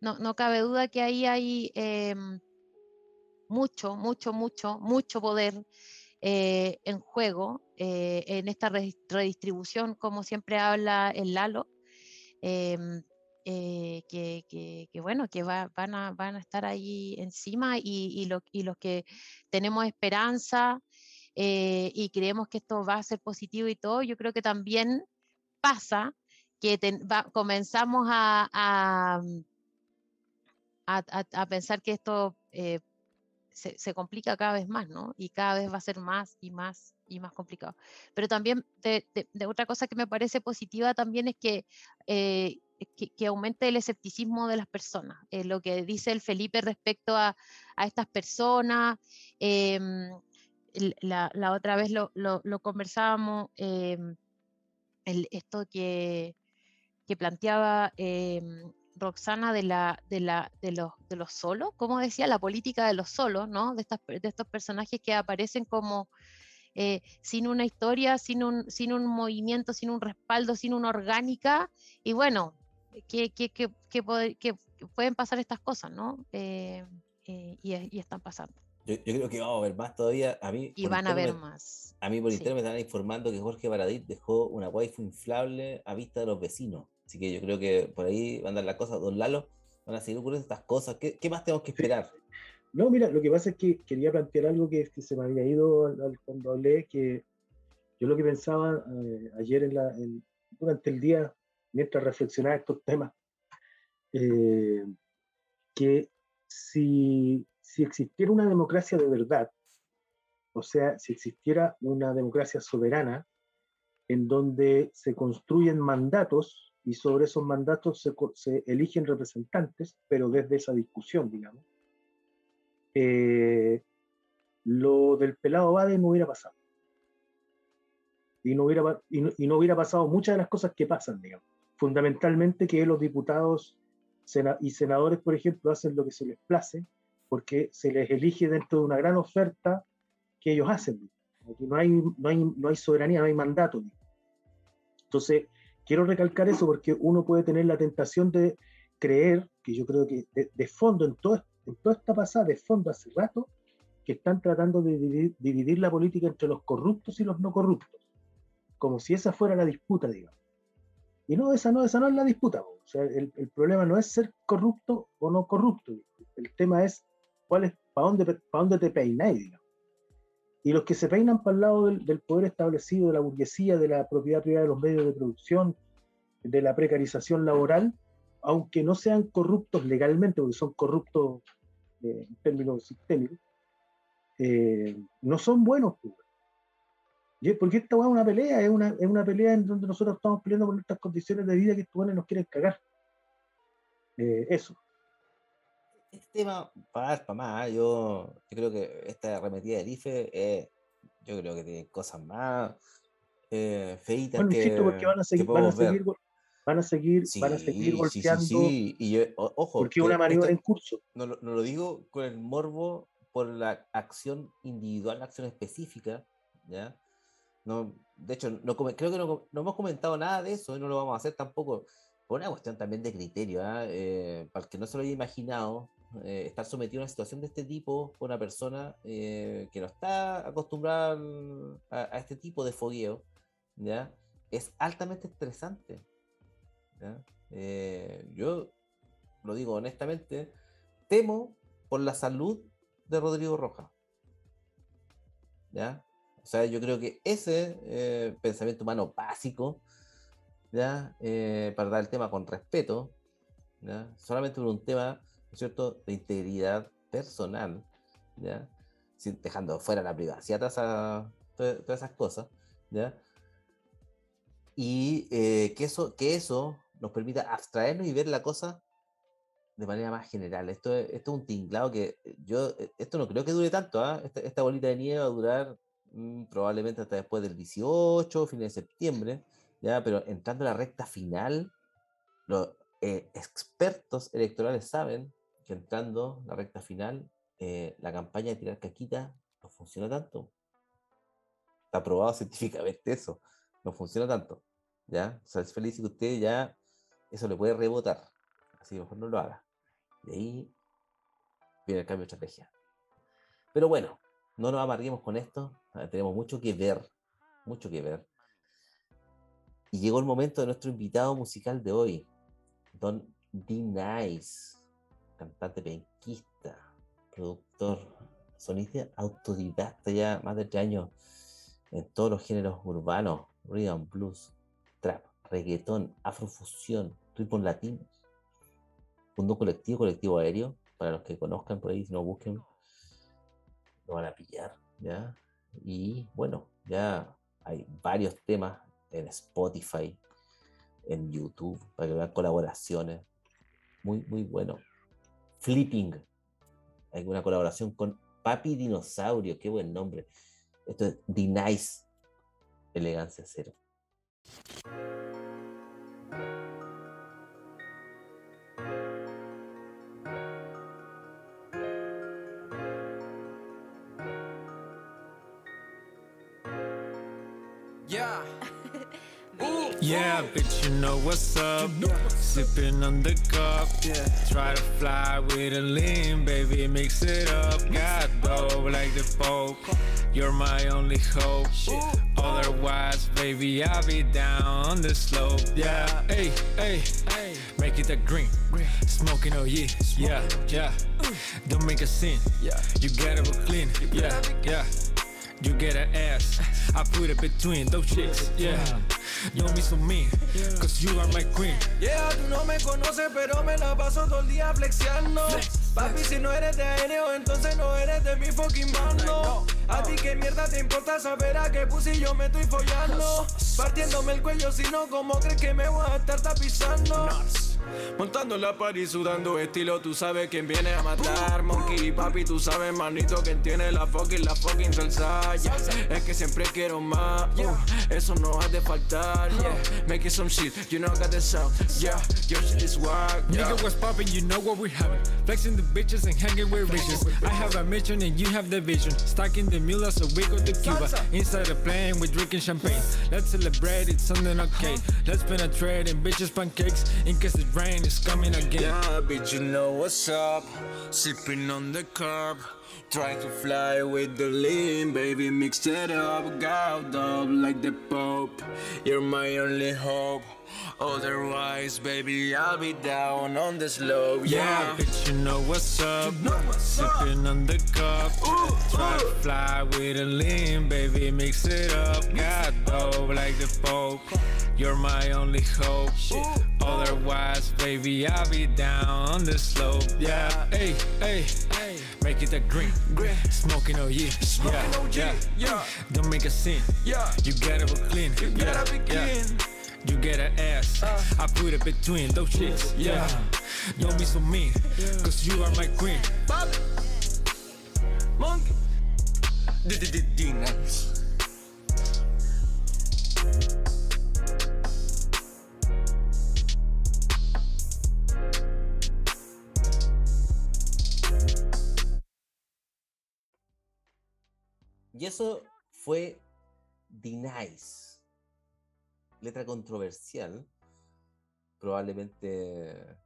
no, no cabe duda que ahí hay em, mucho, mucho, mucho, mucho poder eh, en juego eh, en esta redistribución, como siempre habla el Lalo, em, eh, que, bueno, que van, a, van a estar ahí encima y, los que tenemos esperanza y creemos que esto va a ser positivo y todo, yo creo que también pasa que comenzamos a, a, a, pensar que esto se, complica cada vez más, ¿no? Y cada vez va a ser más y más y más complicado. Pero también de, otra cosa que me parece positiva también es que, eh, que, aumente el escepticismo de las personas. Eh, lo que dice el Felipe respecto a, a estas personas, em, la, otra vez lo, lo, lo conversábamos, em, el, esto que, que planteaba em, Roxana de, la, de, la, de, los, de los solos, como decía, la política de los solos, ¿no? De, estas, de estos personajes que aparecen como eh, sin una historia, sin un, sin un movimiento, sin un respaldo, sin una orgánica, y bueno, que, que, que, que pueden pasar estas cosas, ¿no? Eh, eh, y, están pasando. Yo, creo que vamos a ver más todavía. A mí, y van a ver más. A mí por internet me están informando que Jorge Baradit dejó una waifu inflable a vista de los vecinos. Así que yo creo que por ahí van a dar las cosas. Don Lalo, van a seguir ocurriendo estas cosas. ¿Qué, más tenemos que esperar? No, mira, lo que pasa es que quería plantear algo que, que se me había ido al, cuando hablé, que yo lo que pensaba eh, ayer en la, durante el día, mientras reflexionaba estos temas, eh, que si, si existiera una democracia de verdad, o sea, si existiera una democracia soberana, en donde se construyen mandatos y sobre esos mandatos se, eligen representantes, pero desde esa discusión, digamos. Eh, lo del pelado Bade no hubiera pasado. Y no hubiera, y no, hubiera pasado muchas de las cosas que pasan, digamos. Fundamentalmente que los diputados y senadores, por ejemplo, hacen lo que se les place, porque se les elige dentro de una gran oferta que ellos hacen. Aquí no hay, no hay, no hay soberanía, no hay mandato. Entonces, quiero recalcar eso porque uno puede tener la tentación de creer, que yo creo que de, fondo, en, todo, en toda esta pasada, de fondo hace rato, que están tratando de dividir, la política entre los corruptos y los no corruptos, como si esa fuera la disputa, digamos. Y no, esa no, esa no es la disputa. O sea, el, el, problema no es ser corrupto o no corrupto. El tema es cuál es, para dónde, para dónde te peináis, digamos. Y los que se peinan para el lado del, poder establecido, de la burguesía, de la propiedad privada de los medios de producción, de la precarización laboral, aunque no sean corruptos legalmente, porque son corruptos eh, en términos sistémicos, eh, no son buenos. Pues. Porque esta es una pelea, es una, es una pelea en donde nosotros estamos peleando por nuestras condiciones de vida que estos nos quieren cagar. Eh, eso. Este tema para dar para más. ¿eh? Yo, yo creo que esta arremetida del IFE, eh, yo creo que tiene cosas más eh, feitas Bueno, que, porque van a seguir, van a seguir, van a seguir, van a Sí, seguir sí, sí, golpeando sí. Y yo, ojo, porque es una maniobra en curso. no, lo- no lo digo con el morbo por la acción individual, la acción específica, ¿ya? No, de hecho, no, creo que no, no hemos comentado nada de eso y no lo vamos a hacer tampoco. Por una cuestión también de criterio, ¿ah? Eh, para el que no se lo haya imaginado, eh, estar sometido a una situación de este tipo por una persona eh, que no está acostumbrada a, este tipo de fogueo, ¿ya? Es altamente estresante. Eh, yo lo digo honestamente, temo por la salud de Rodrigo Rojas. ¿Ya? O sea, yo creo que ese eh, pensamiento humano básico, ¿ya? Para dar el tema con respeto. Solamente por un tema, ¿no es cierto?, de integridad personal, ¿ya? Sin- dejando fuera la privacidad, todas esas, todas esas cosas, ¿ya? Y eh, que, eso, que eso nos permita abstraernos y ver la cosa de manera más general. Esto es, esto es un tinglado que eh, yo, eh, esto no creo que dure tanto, ¿ah? esta, esta bolita de nieve va a durar mm, probablemente hasta después del 18, fin de septiembre, ¿ya? Pero entrando a la recta final, los eh, expertos electorales saben que entrando la recta final, eh, la campaña de tirar caquita no funciona tanto. Está probado científicamente eso, no funciona tanto, ¿ya? O sea, es feliz que usted ya, eso le puede rebotar, así que mejor no lo haga. Y ahí viene el cambio de estrategia. Pero bueno, no nos amarguemos con esto. ah, Tenemos mucho que ver, mucho que ver. Y llegó el momento de nuestro invitado musical de hoy, Don D. Nice, cantante penquista, productor, sonista autodidacta ya más de tres años en todos los géneros urbanos, rhythm, blues, trap, reggaetón, afrofusión, ritmos latinos. Mundo colectivo, colectivo aéreo, para los que conozcan por ahí, si no busquen, lo van a pillar, ¿ya? Y bueno, ya hay varios temas en Spotify, en YouTube, para que vean colaboraciones. Muy, muy bueno. Flipping. Hay una colaboración con Papi Dinosaurio, qué buen nombre. Esto es The Nice, elegancia cero. Yeah, bitch, you know what's up. Sipping on the cup. Yeah. Try to fly with a lean, baby, mix it up. Got dope like the Pope. You're my only hope. Otherwise, baby, I'll be down on the slope. Yeah, hey, hey, hey. Make it a green. Smoking, oh yeah, yeah, yeah. Don't make a scene. Yeah. You gotta be clean. Yeah, yeah. You get an ass. I put it between those chicks. Yeah. Don't be so mean, cause you are my queen. Yeah, tú no me conoces, pero me la paso todo el día flexiando. Papi, si no eres de aéreo, entonces no eres de mi fucking bando. A ti qué mierda te importa saber a qué pussy yo me estoy follando. Partiéndome el cuello, si no, ¿cómo crees que me voy a estar tapizando? Montando la party, sudando estilo, tú sabes quién viene a matar. Monkey, papi, tú sabes, manito, quién tiene la fucking, la fucking salsa. yeah. Es que siempre quiero más, uh, eso no ha de faltar. Yeah. Making some shit, you know, got the sound. Yeah, your shit is wild. Yeah. Nigga, what's poppin'? You know what we're having. Flexing the bitches and hanging with riches. I have a mission and you have the vision. Stacking the mula so we go to Cuba. Inside the plane, we're drinking champagne. Let's celebrate, it's something okay. Let's penetrate in bitches pancakes. In case the rain is coming again. Yeah, bitch, you know what's up. Sipping on the curb. Try to fly with the lean, baby, mix it up. Got up like the Pope. You're my only hope. Otherwise, baby, I'll be down on the slope. Yeah, Yeah. bitch, you know what's up. know what's up. Sipping on the cup. Ooh, Try to fly with a lean, baby, mix it up. Got dope like the Pope. You're my only hope. Otherwise, baby, I'll be down on the slope. Yeah, hey, hey, hey. Make it a green. Green. Smoking, oh yeah. Smoking yeah, OG, yeah. yeah. Don't make a scene. Yeah. You gotta be clean. You gotta be yeah. clean. you get an ass. Uh. I put it between those shits, yeah. Don't be so mean, cause you are my queen. Monkey. Y eso fue Nice. Letra controversial. Probablemente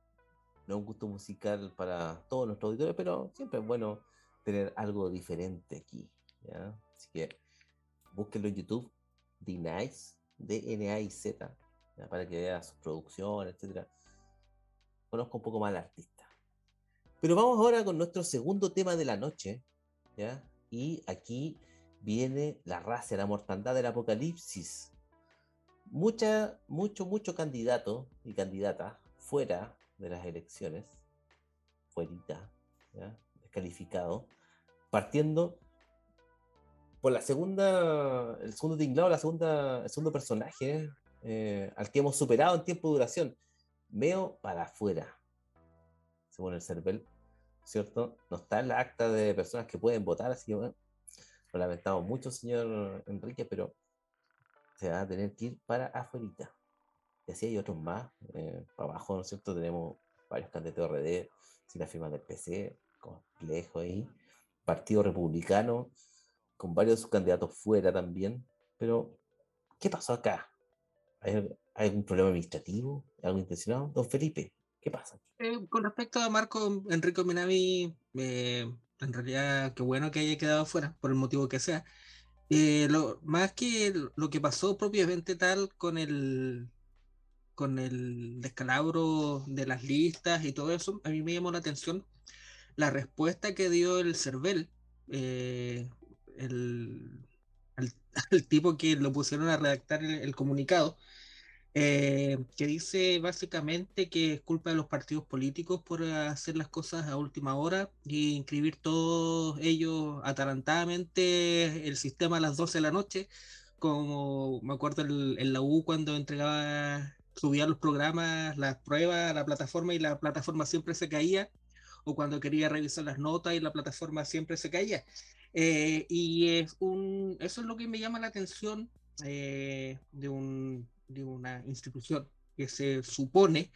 no un gusto musical para todos nuestros auditores, pero siempre es bueno tener algo diferente aquí. Así que búsquenlo en YouTube. Nice. D-N-A-I-Z. Para que vea sus producciones, etcétera. Conozco un poco más al artista. Pero vamos ahora con nuestro segundo tema de la noche. ¿ya? Y aquí viene la raza, la mortandad del apocalipsis. Mucha, mucho, mucho candidato y candidata fuera de las elecciones, fuerita, descalificado, partiendo por la segunda, el segundo tinglado, la segunda, el segundo personaje eh, al que hemos superado en tiempo de duración. Meo para afuera, según el CERVEL, ¿cierto? No está en la acta de personas que pueden votar, así que bueno, lo lamentamos mucho, señor Enrique, pero se va a tener que ir para afuera. Y así hay otros más. eh, para abajo, ¿no es cierto? Tenemos varios candidatos RD, sin la firma del PC, complejo ahí. Partido Republicano, con varios candidatos fuera también. Pero, ¿qué pasó acá? ¿Hay, hay algún problema administrativo? ¿Algo intencionado? Don Felipe, ¿qué pasa? Eh, con respecto a Marco Enrico Minami, eh, en realidad qué bueno que haya quedado fuera, por el motivo que sea. Eh, más que lo que pasó propiamente tal con el con el descalabro de las listas y todo eso, a mí me llamó la atención la respuesta que dio el CERVEL, eh, el, al, tipo que lo pusieron a redactar el comunicado, eh, que dice básicamente que es culpa de los partidos políticos por hacer las cosas a última hora y inscribir todos ellos atarantadamente el sistema a las 12 de la noche, como me acuerdo en, la U cuando entregaba, subía los programas, las pruebas la plataforma y la plataforma siempre se caía, o cuando quería revisar las notas y la plataforma siempre se caía. Eh, y es un, eso es lo que me llama la atención eh, de un de una institución que se supone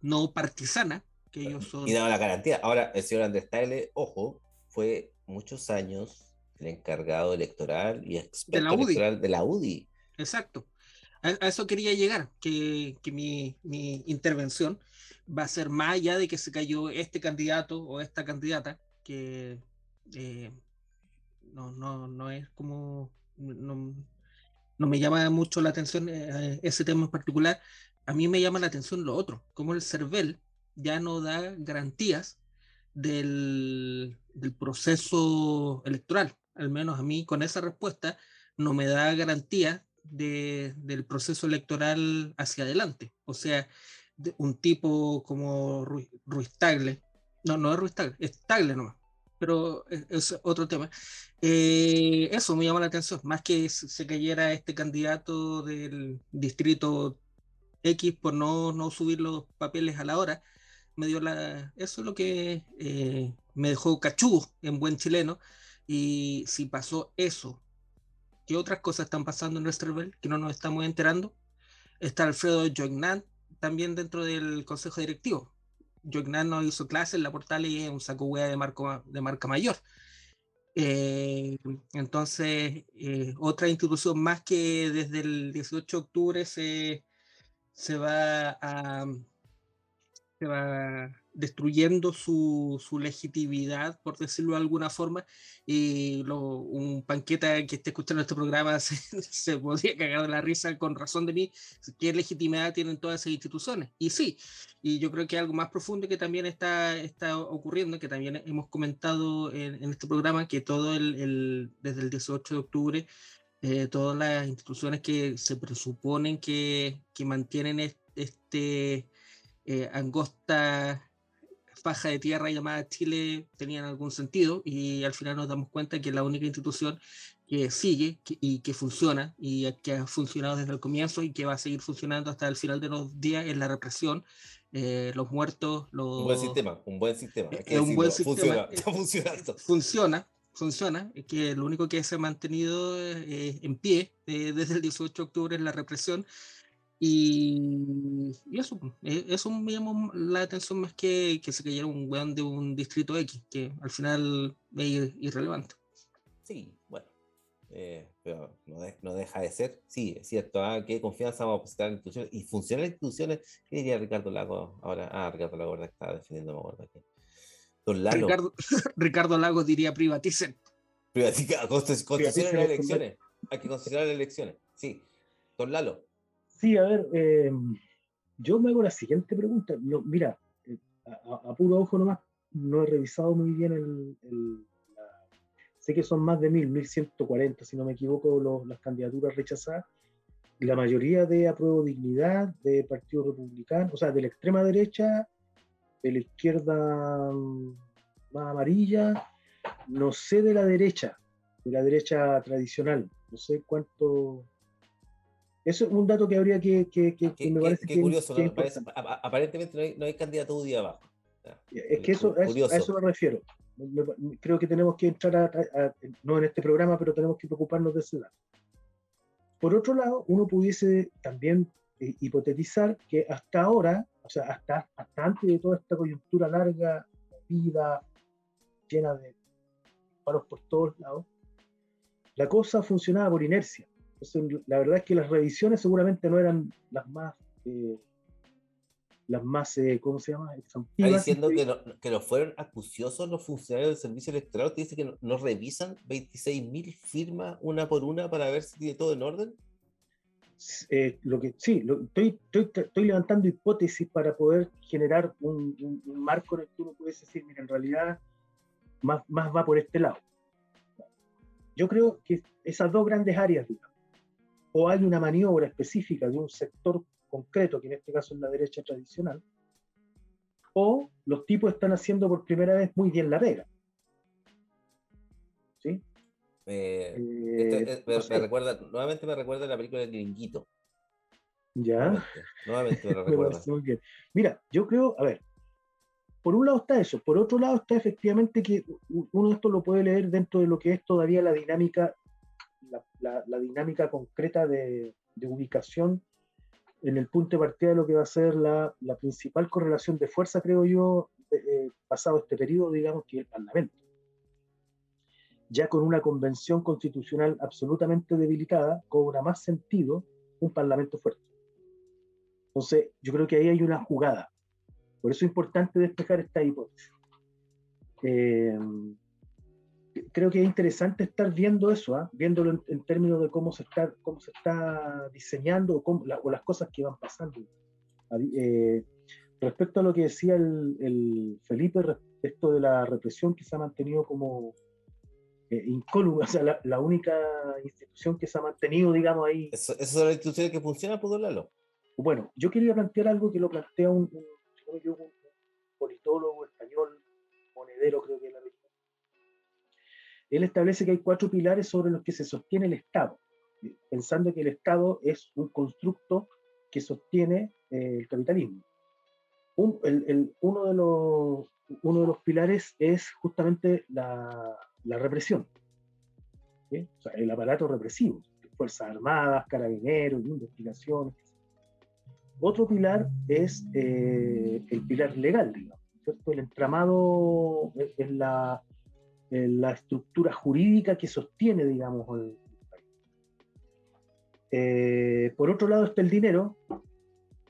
no partisana, que ellos son... Y daba la garantía. Ahora, el señor Andrés Tagle, ojo, fue muchos años el encargado electoral y experto la UDI. electoral de la UDI. Exacto. A, a eso quería llegar, que, que mi, mi intervención va a ser más allá de que se cayó este candidato o esta candidata, que eh, no, no, no es como... No, no me llama mucho la atención eh, ese tema en particular. A mí me llama la atención lo otro, como el CERVEL ya no da garantías del, del proceso electoral. Al menos a mí con esa respuesta no me da garantía de, del proceso electoral hacia adelante. O sea, de un tipo como Ruiz, Ruiz Tagle, no, no es Ruiz Tagle, es Tagle nomás, pero es, es otro tema. Eh, eso me llama la atención, más que se cayera este candidato del distrito X por no, no subir los papeles a la hora, me dio la, eso es lo que eh, me dejó cachudo en buen chileno, y si pasó eso, ¿qué otras cosas están pasando en Westerville que no nos estamos enterando? Está Alfredo Joignan también dentro del consejo directivo. Joignan no hizo clases, la portal y es un saco hueá de, marco, de marca mayor. Eh, entonces, eh, otra institución más que desde el 18 de octubre se, se va a se va destruyendo su, su legitimidad, por decirlo de alguna forma, y lo, un panqueta que esté escuchando este programa se, se podría cagar de la risa con razón de mí, qué legitimidad tienen todas esas instituciones. Y sí, y yo creo que algo más profundo que también está, está ocurriendo, que también hemos comentado en, en este programa, que todo el, el, desde el 18 de octubre, eh, todas las instituciones que se presuponen que, que mantienen este, este eh, angosta faja de tierra llamada Chile tenían algún sentido y al final nos damos cuenta que la única institución que sigue y que funciona y que ha funcionado desde el comienzo y que va a seguir funcionando hasta el final de los días es la represión, eh, los muertos, los... Un buen sistema, un buen sistema. hay que Es un buen sistema. Funciona, está funcionando. funciona, funciona, es que lo único que se ha mantenido eh, en pie eh, desde el 18 de octubre es la represión y, y eso, eh, eso me llamó la atención más que que se cayera un weón de un distrito X, que al final es ir- irrelevante. Sí, bueno. eh, pero no, de- no deja de ser. Sí, es cierto. Ah, qué confianza vamos a depositar en instituciones. Y funcionan las instituciones. ¿Qué diría Ricardo Lago ahora? Ah, Ricardo Lago, ¿verdad? que Estaba defendiendo, me acuerdo aquí. Don Lalo. Ricardo, Ricardo Lagos diría privaticen. Privatica, consti- constituciones las elecciones. Hay que considerar las elecciones. Sí. Don Lalo. Sí, a ver, eh, yo me hago la siguiente pregunta. Mira, eh, a, puro ojo nomás, no he revisado muy bien el... sé que son más de mil, 1140, si no me equivoco, las candidaturas rechazadas. La mayoría de apruebo dignidad, de Partido Republicano, o sea, de la extrema derecha, de la izquierda mm, más amarilla, no sé de la derecha, de la derecha tradicional, no sé cuánto... Eso es un dato que habría que, que, que- que Qué, me parece qué curioso, ¿no? Parece- aparentemente no hay, no hay candidato UDI abajo. Es que eso, a eso, Curioso. a eso me refiero. Creo que tenemos que entrar, a- a- no en este programa, pero tenemos que preocuparnos de ese dato. Por otro lado, uno pudiese también eh, hipotetizar que hasta ahora, o sea, hasta, hasta antes de toda esta coyuntura larga, vida, llena de paros por todos lados, la cosa funcionaba por inercia. Entonces, la verdad es que las revisiones seguramente no eran las más, eh, las más, eh, ¿cómo se llama? Está diciendo que no, que no fueron acuciosos los funcionarios del servicio electoral. Te dice que no, no revisan 26.000 firmas una por una para ver si tiene todo en orden. Eh, lo que, sí, lo- estoy, estoy, estoy levantando hipótesis para poder generar un, un- un marco en el que uno pudiese decir, mira, en realidad más, más va por este lado. Yo creo que esas dos grandes áreas, digamos, o hay una maniobra específica de un sector concreto, que en este caso es la derecha tradicional, o los tipos están haciendo por primera vez muy bien la pega. ¿Sí? Eh, Eh, esto, eh, me, no me sé, recuerda, nuevamente me recuerda la película del Gringuito. ¿Ya? Nuevamente, nuevamente me lo recuerda. muy bien. Mira, yo creo, a ver, por un lado está eso, por otro lado está efectivamente que uno de esto lo puede leer dentro de lo que es todavía la dinámica, la, la- la dinámica concreta de, de ubicación en el punto de partida de lo que va a ser la, la principal correlación de fuerza, creo yo, eh, pasado este periodo, digamos, que es el Parlamento. Ya con una convención constitucional absolutamente debilitada, cobra más sentido un Parlamento fuerte. Entonces, yo creo que ahí hay una jugada. Por eso es importante despejar esta hipótesis. Eh, creo que es interesante estar viendo eso, ¿ah? viéndolo en, en términos de cómo se está, cómo se está diseñando o, cómo- la- o las cosas que van pasando. Eh, respecto a lo que decía el, el Felipe, respecto de la represión que se ha mantenido como eh, incólume, o sea, la, la única institución que se ha mantenido, digamos, ahí Esas son las instituciones que funcionan, pues, don Lalo. bueno, yo quería plantear algo que lo plantea un, un, equivoco, un politólogo español, monedero creo que es la región. Él establece que hay cuatro pilares sobre los que se sostiene el Estado, eh, pensando que el Estado es un constructo que sostiene eh, el capitalismo. Un- el- el- uno, de los, uno de los pilares es justamente la, la represión, ¿sí? O sea, el aparato represivo, Fuerzas Armadas, Carabineros, investigaciones, otro pilar es eh, el pilar legal, digamos, ¿cierto? El entramado es es la, es la estructura jurídica que sostiene, digamos, el. Eh, por otro lado está el dinero,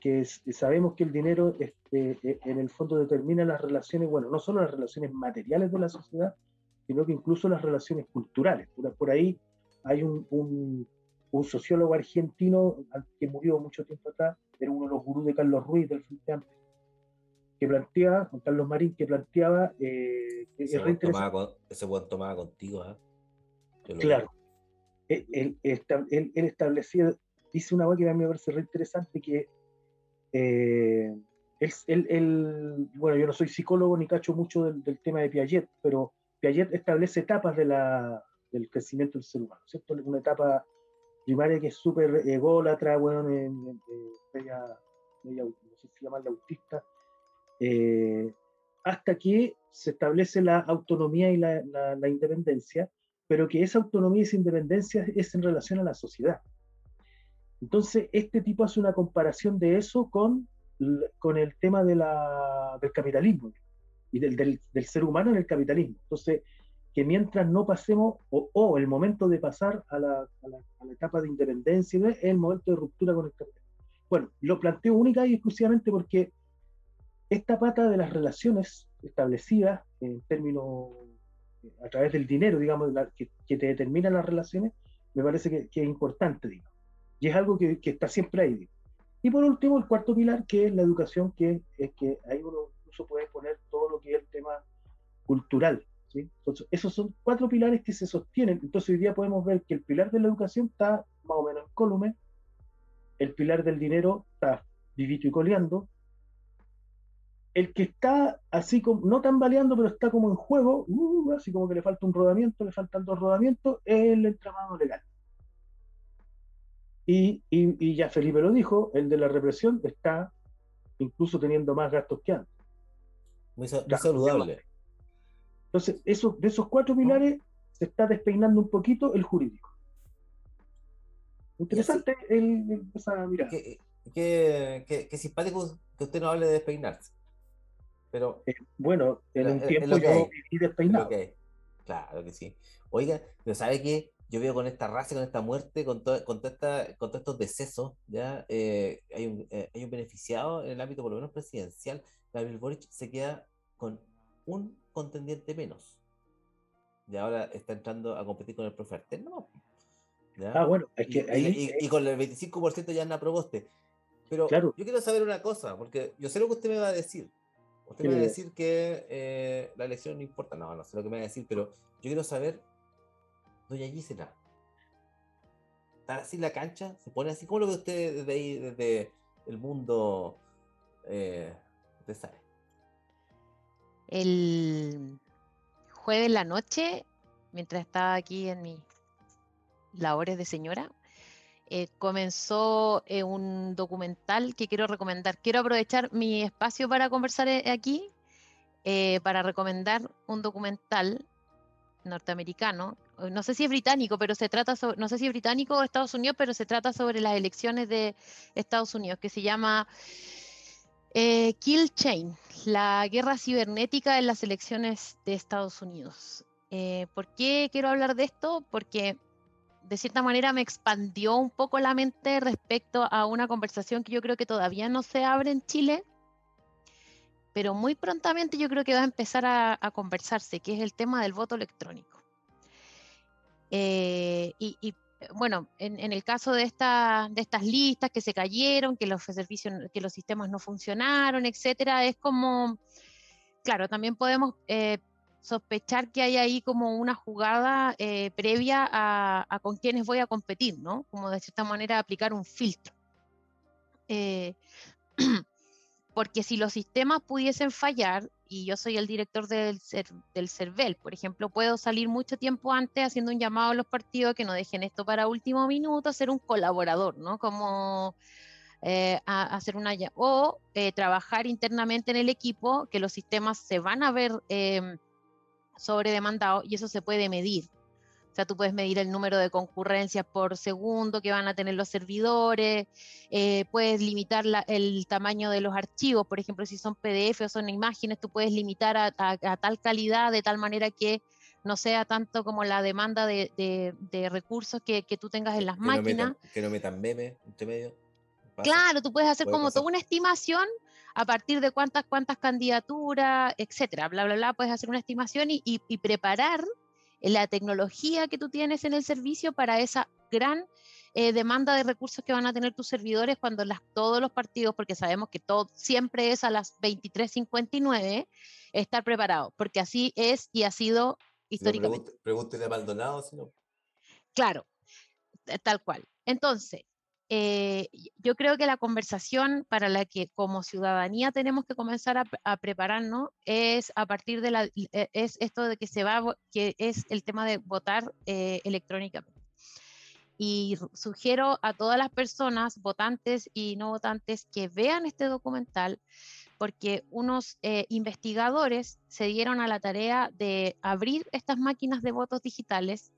que es- sabemos que el dinero este, eh, en el fondo determina las relaciones, bueno, no solo las relaciones materiales de la sociedad, sino que incluso las relaciones culturales. Por, por ahí hay un, un- un sociólogo argentino que murió mucho tiempo atrás, era uno de los gurús de Carlos Ruiz del Frente Amplio, que planteaba, Juan Carlos Marín, que planteaba eh, Ese buen tomaba, con- ese buen tomaba contigo, lo Claro. Él, él- esta- él- él establecía, dice una cosa que a mí me parece re interesante, que eh, el- bueno, yo no soy psicólogo ni cacho mucho del, del tema de Piaget, pero Piaget establece etapas de la, del crecimiento del ser humano, ¿cierto? Una etapa primaria que es súper ególatra, bueno, en- en- eh, media, media, no sé si llamarla autista, eh, hasta que se establece la autonomía y la, independencia, pero que esa autonomía y esa independencia es en relación a la sociedad. Entonces, este tipo hace una comparación de eso con, con el tema del capitalismo y del, ser humano en el capitalismo. Entonces, que mientras no pasemos, o, el momento de pasar a la- a la etapa de independencia, es el momento de ruptura con el capitalismo. Bueno, lo planteo única y exclusivamente porque esta pata de las relaciones establecidas en términos a través del dinero, digamos, la- que, que te determinan las relaciones, me parece que, que es importante, digamos. Y es algo que, que está siempre ahí. digamos. Y por último, el cuarto pilar, que es la educación, que es que ahí uno incluso puede poner todo lo que es el tema cultural. ¿sí? Entonces, esos son cuatro pilares que se sostienen. Entonces, hoy día podemos ver que el pilar de la educación está más o menos en columen, el pilar del dinero está vivito y coleando, el que está así como, no tambaleando, pero está como en juego, uh, así como que le falta un rodamiento, le faltan dos rodamientos, es el entramado legal. Y, y- y ya Felipe lo dijo, el de la represión está incluso teniendo más gastos que antes. Muy, saludable. Entonces, eso, de esos cuatro pilares se está despeinando un poquito el jurídico. Interesante el, el- esa mirada. Qué, qué- qué- qué simpático que usted no hable de despeinarse. Pero Eh, bueno, en Es- un tiempo yo hay. viví es lo despeinado. que hay. Claro que sí. Oiga, pero ¿sabe qué? Yo veo con esta raza, con esta muerte, con, to- con, toda esta- con todos estos decesos, ¿ya? Eh, hay, un, eh, hay un beneficiado en el ámbito, por lo menos presidencial. Gabriel Boric se queda con un contendiente menos. Y ahora está entrando a competir con el profe Artel, ¿no? ¿Ya? Ah, bueno, es Y, que y- ahí, y- y con el 25% ya Ana Proboste. Pero Claro. yo quiero saber una cosa, porque yo sé lo que usted me va a decir. Usted me va a decir que eh, la elección no importa. No, no sé lo que me va a decir, pero yo quiero saber, doña Gisela, ¿está así la cancha? ¿Se pone así? ¿Cómo lo ve usted desde ahí, desde el mundo? Eh, usted sabe. El jueves en la noche, mientras estaba aquí en mis labores de señora, eh, comenzó eh, un documental que quiero recomendar. Quiero aprovechar mi espacio para conversar eh, aquí, eh, para recomendar un documental norteamericano. No sé si es británico, pero se trata sobre, no sé si es británico o Estados Unidos, pero se trata sobre las elecciones de Estados Unidos, que se llama eh, Kill Chain, la guerra cibernética en las elecciones de Estados Unidos. Eh, ¿Por qué quiero hablar de esto? Porque de cierta manera me expandió un poco la mente respecto a una conversación que yo creo que todavía no se abre en Chile, pero muy prontamente yo creo que va a empezar a, conversarse, que es el tema del voto electrónico. Eh, y, bueno, en, el caso de, esta, estas listas que se cayeron, que los servicios, que los sistemas no funcionaron, etcétera, es como, claro, también podemos eh, sospechar que hay ahí como una jugada eh, previa a, con quienes voy a competir, ¿no? Como de cierta manera aplicar un filtro. Eh, porque si los sistemas pudiesen fallar, y yo soy el director del, del CERVEL, por ejemplo, puedo salir mucho tiempo antes haciendo un llamado a los partidos que no dejen esto para último minuto, ser un colaborador, ¿no? Como eh, hacer una o trabajar internamente en el equipo, que los sistemas se van a ver eh, sobredemandados y eso se puede medir. O sea, tú puedes medir el número de concurrencias por segundo que van a tener los servidores, eh, puedes limitar la- el tamaño de los archivos, por ejemplo, si son PDF o son imágenes, tú puedes limitar a, a- a tal calidad de tal manera que no sea tanto como la demanda de, de- de recursos que, que tú tengas en las Que no máquinas. metan, que no metan memes entre medio. Pasa. Claro, tú puedes hacer como toda pasar. una estimación a partir de cuántas, cuántas candidaturas, etcétera, bla, bla, bla, puedes hacer una estimación y, y- y preparar la tecnología que tú tienes en el servicio para esa gran eh, demanda de recursos que van a tener tus servidores cuando las, todos los partidos, porque sabemos que todo siempre es a las 23.59, estar preparado, porque así es y ha sido históricamente. Pregúntele a Maldonado, si no. Claro, t- tal cual. Entonces, eh, yo creo que la conversación para la que como ciudadanía tenemos que comenzar a, a prepararnos es a partir de la, eh, es esto de que se va, que es el tema de votar eh, electrónicamente. Y sugiero a todas las personas, votantes y no votantes, que vean este documental, porque unos eh, investigadores se dieron a la tarea de abrir estas máquinas de votos digitales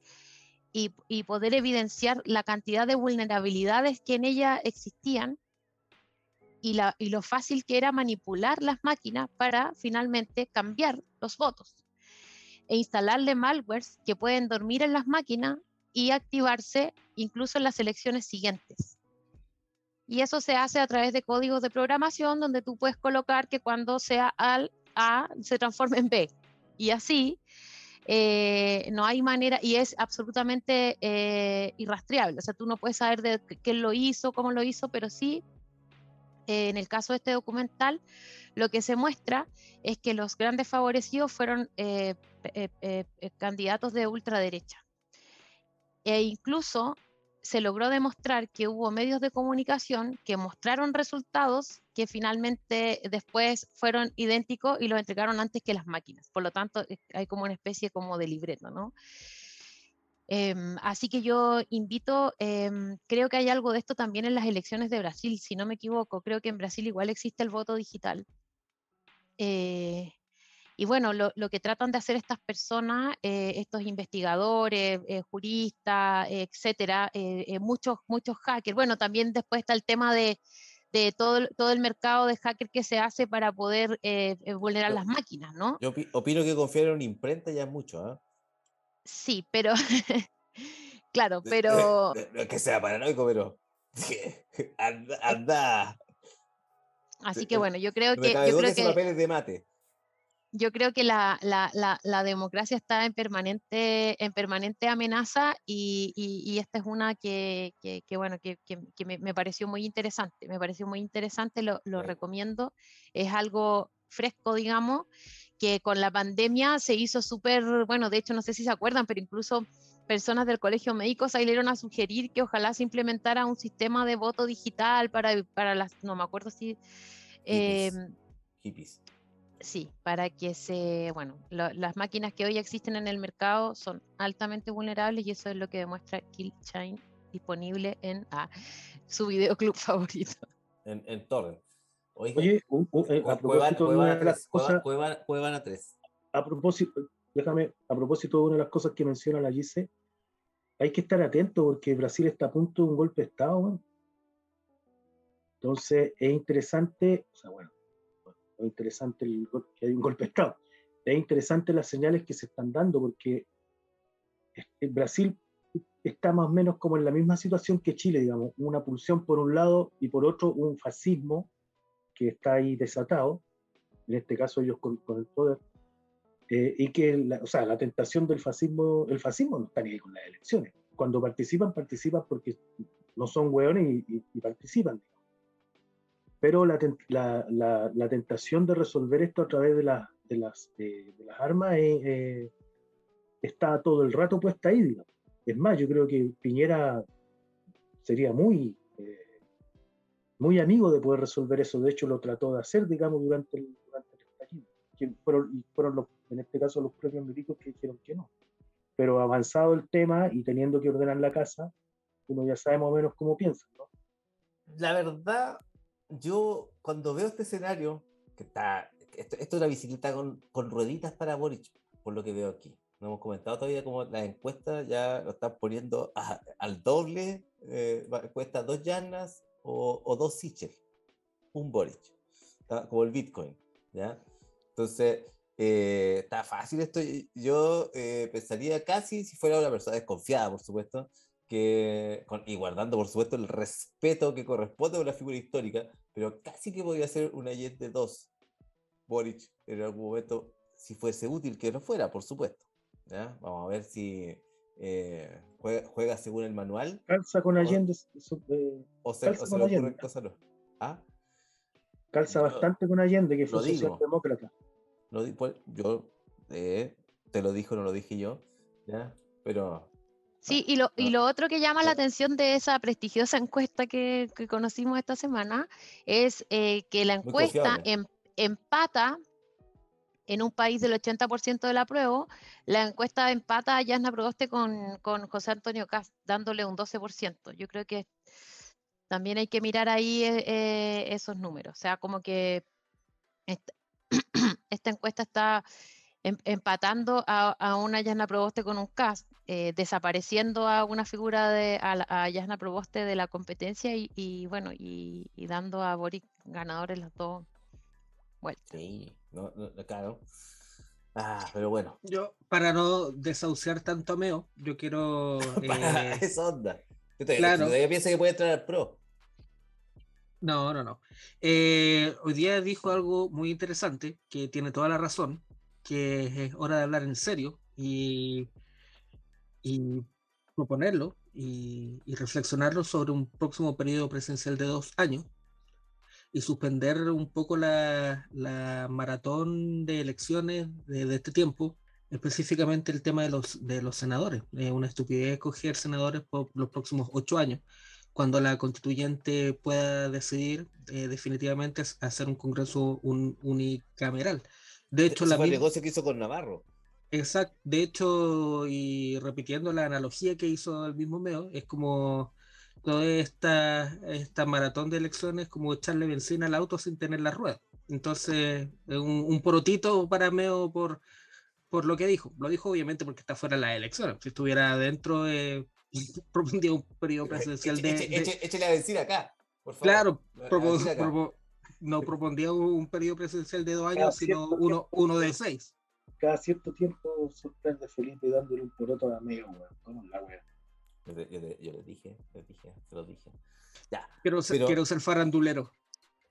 y, poder evidenciar la cantidad de vulnerabilidades que en ella existían y lo fácil que era manipular las máquinas para finalmente cambiar los votos e instalarle malwares que pueden dormir en las máquinas y activarse incluso en las elecciones siguientes. Y eso se hace a través de códigos de programación donde tú puedes colocar que cuando sea al A se transforme en B. Y así eh, no hay manera, y es absolutamente eh, irrastreable. O sea, tú no puedes saber de quién lo hizo, cómo lo hizo, pero sí, eh, en el caso de este documental, lo que se muestra es que los grandes favorecidos fueron eh, candidatos de ultraderecha. E incluso se logró demostrar que hubo medios de comunicación que mostraron resultados que finalmente después fueron idénticos y los entregaron antes que las máquinas. Por lo tanto, eh, hay como una especie como de libreto, ¿no? Em, así que yo invito, em, creo que hay algo de esto también en las elecciones de Brasil, si no me equivoco, creo que en Brasil igual existe el voto digital. Eh, y bueno, lo, lo que tratan de hacer estas personas, eh, estos investigadores, eh, juristas, etcétera, eh, muchos, muchos hackers. Bueno, también después está el tema de, de todo, el- todo el mercado de hacker que se hace para poder vulnerar Yo- las máquinas, ¿no? Yo opi- opino que confiar en una imprenta ya es mucho, ¿ah? Sí, pero claro, pero No es que sea paranoico, pero. anda, anda. así que bueno, yo creo que yo creo que ese que papel es de mate. Yo creo que la, la, la, la democracia está en permanente, en permanente amenaza y, y, y esta es una que, que, que, bueno, que, me, me pareció muy interesante, me pareció muy interesante, lo, recomiendo, es algo fresco, digamos, que con la pandemia se hizo súper, bueno, de hecho no sé si se acuerdan, pero incluso personas del colegio médico salieron a sugerir que ojalá se implementara un sistema de voto digital para, para las, no me acuerdo si... Hippies. em, Hippies. Sí, para que se, bueno, lo- las máquinas que hoy existen en el mercado son altamente vulnerables y eso es lo que demuestra Kill Chain disponible en ah, su videoclub favorito. En, en Torrent. Oye, un- un- eh, a propósito de una de las 3, Cueva- cosas, Cuevana 3. a propósito, déjame, a propósito de una de las cosas que menciona la Gise, hay que estar atento porque Brasil está a punto de un golpe de Estado. Entonces, es interesante, o sea, bueno, no es interesante el que hay un golpe de Estado, es interesante las señales que se están dando porque este, Brasil está más o menos como en la misma situación que Chile, digamos, una pulsión por un lado y por otro un fascismo que está ahí desatado, en este caso ellos con, el poder, eh, y que, la, o sea, la tentación del fascismo, el fascismo no está ni ahí con las elecciones. Cuando participan, participan porque no son hueones y, y- y participan. digamos. Pero la, la, la- la tentación de resolver esto a través de, las de, las, de, de las armas eh, eh, está todo el rato puesta ahí, digamos. Es más, yo creo que Piñera sería muy, eh, muy amigo de poder resolver eso. De hecho, lo trató de hacer, digamos, durante el, durante el estallido. Que fueron, y fueron los, en este caso los propios milicos que dijeron que no. Pero avanzado el tema y teniendo que ordenar la casa, uno ya sabe más o menos cómo piensa, ¿no? La verdad, yo cuando veo este escenario, que está. Esto, esto es una bicicleta con, con rueditas para Boric, por lo que veo aquí. No hemos comentado todavía cómo las encuestas ya lo están poniendo al doble. Eh, cuesta dos llanas o, o dos Sichel, un Boric, como el Bitcoin. ¿ya? Entonces, eh, está fácil esto. Yo eh, pensaría casi, si fuera una persona desconfiada, por supuesto, que, y guardando, por supuesto, el respeto que corresponde a una figura histórica, pero casi que podría ser una Jet de 2 Boric en algún momento, si fuese útil, que no fuera, por supuesto. ¿ya? Vamos a ver si eh, juega, juega según el manual Calza con Allende, eh, o se, Calza o se con Allende. cosas no. ¿Ah? calza Yo bastante con Allende, que fue lo socialdemócrata. Lo di- pues, yo eh, te lo dijo, no lo dije yo, ¿ya? Pero Sí, y lo, y lo otro que llama la atención de esa prestigiosa encuesta que, que conocimos esta semana es eh, que la encuesta em- empata en un país del 80% del apruebo, la encuesta empata a Yasna Proboste con, con José Antonio Cast, dándole un 12%. Yo creo que también hay que mirar ahí eh, eh, esos números. O sea, como que esta, esta encuesta está em- empatando a, a una Yasna Proboste con un cast, eh, desapareciendo a una figura de a, a Yasna Proboste de la competencia y, y, bueno, y, y dando a Boric ganadores las dos vueltas. Sí, no, no, claro. Ah, pero bueno, Yo, para no desahuciar tanto a Meo, yo quiero. eh, esa onda. Yo todavía, claro. todavía piensa que puede entrar al pro. No, no, no. Eh, hoy día dijo algo muy interesante, que tiene toda la razón, que es hora de hablar en serio y, y proponerlo y, y reflexionarlo sobre un próximo periodo presidencial de dos años y suspender un poco la, la maratón de elecciones de, de este tiempo, específicamente el tema de los, de los senadores. Es una estupidez escoger senadores por los próximos ocho años cuando la constituyente pueda decidir eh, definitivamente hacer un congreso un- unicameral. De hecho, la fue el negocio que hizo con Navarro. Exact- de hecho, y repitiendo la analogía que hizo el mismo Meo, es como toda esta, esta maratón de elecciones, como echarle benzina al auto sin tener la rueda. Entonces, es un, un porotito para Meo por, por lo que dijo. Lo dijo obviamente porque está fuera de las elecciones. Si estuviera adentro, eh, propondría un periodo presidencial Eche- de, eche- de- eche- échele a decir acá, por favor. Claro, A- a propo- decir acá. propo- no propondría un, un periodo presidencial de dos años, sino cierto uno, uno de seis. Cada cierto tiempo sorprende Felipe dándole un poroto a Meo, weón. ¿Cómo es la weá? Yo, yo les dije, les dije, se los dije. Ya, Quiero ser, Pero- quiero ser farandulero.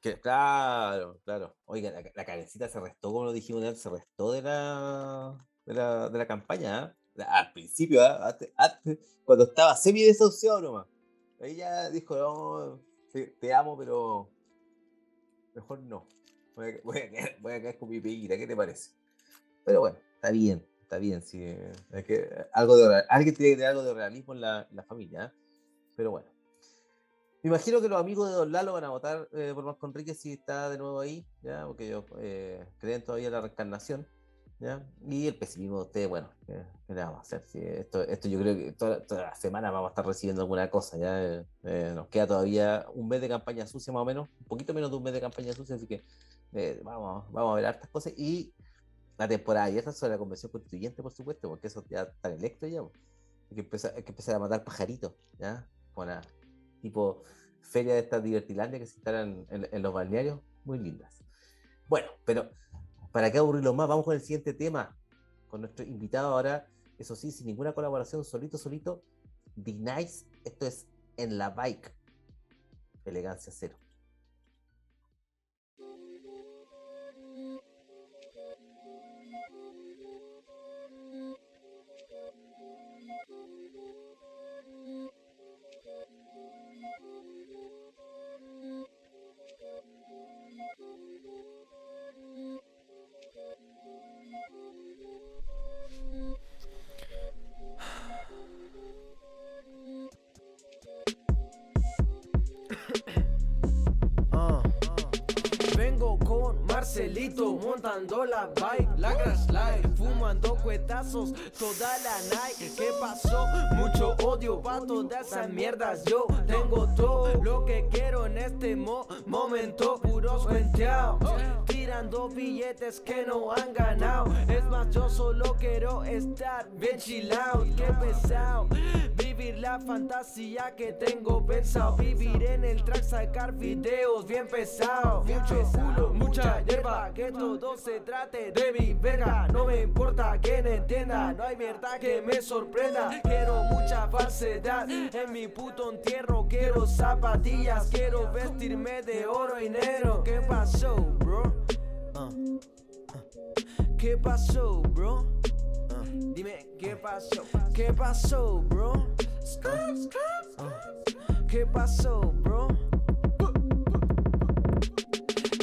que, claro, claro. Oiga, la, la cabecita se restó, como lo dijimos antes, se restó de la, de la, de la campaña. ¿ah? Al principio, ¿ah? Antes- antes, cuando estaba semi desahuciado nomás. Ya dijo, no, te amo, pero mejor no. Voy a, voy a quedar, voy a quedar con mi peguita, ¿qué te parece? Pero bueno, está bien, está bien. Sí, es que algo de, alguien tiene que tener algo de realismo en la, en la familia. ¿ah? Pero bueno. Me imagino que los amigos de Don Lalo van a votar eh, por Marco Enrique si está de nuevo ahí, ¿ya? Porque ellos eh, creen todavía en la reencarnación, ¿ya? Y el pesimismo de ustedes, bueno, ¿qué, qué le vamos a hacer? Si esto, esto yo creo que toda, toda la semana vamos a estar recibiendo alguna cosa, ¿ya? Eh, eh, nos queda todavía un mes de campaña sucia más o menos, un poquito menos de un mes de campaña sucia, así que eh, vamos, vamos a ver hartas cosas y la temporada esta sobre la convención constituyente, por supuesto, porque eso ya está electo ya. Hay que empezar, que empezar a matar pajaritos, ¿ya? Con tipo feria de estas divertilandia que se instalan en, los balnearios, muy lindas. Bueno, pero para qué aburrirlo más, vamos con el siguiente tema, con nuestro invitado ahora, eso sí, sin ninguna colaboración, solito, solito, Nice, esto es en la bike, elegancia cero. Marcelito montando la bike, la crash fumando cuetazos toda la night. ¿Qué pasó? Mucho odio pa' todas esas mierdas. Yo tengo todo lo que quiero en este mo- momento, puros cuenteados. Tirando billetes que no han ganado. Es más, yo solo quiero estar bien chillado. Qué pesado. Vivir la fantasía que tengo pensado. Vivir en el track, sacar videos bien pesados. Mucho culo, mucha hierba. Que todo se trate de mi verga. No me importa que no entienda. No hay mierda que me sorprenda. Quiero mucha falsedad en mi puto entierro. Quiero zapatillas. Quiero vestirme de oro y negro. ¿Qué pasó, bro? Ah, ah. ¿Qué pasó, bro? Ah, Dime, ¿qué pasó? ¿Qué pasó, bro? ¿Qué pasó, bro?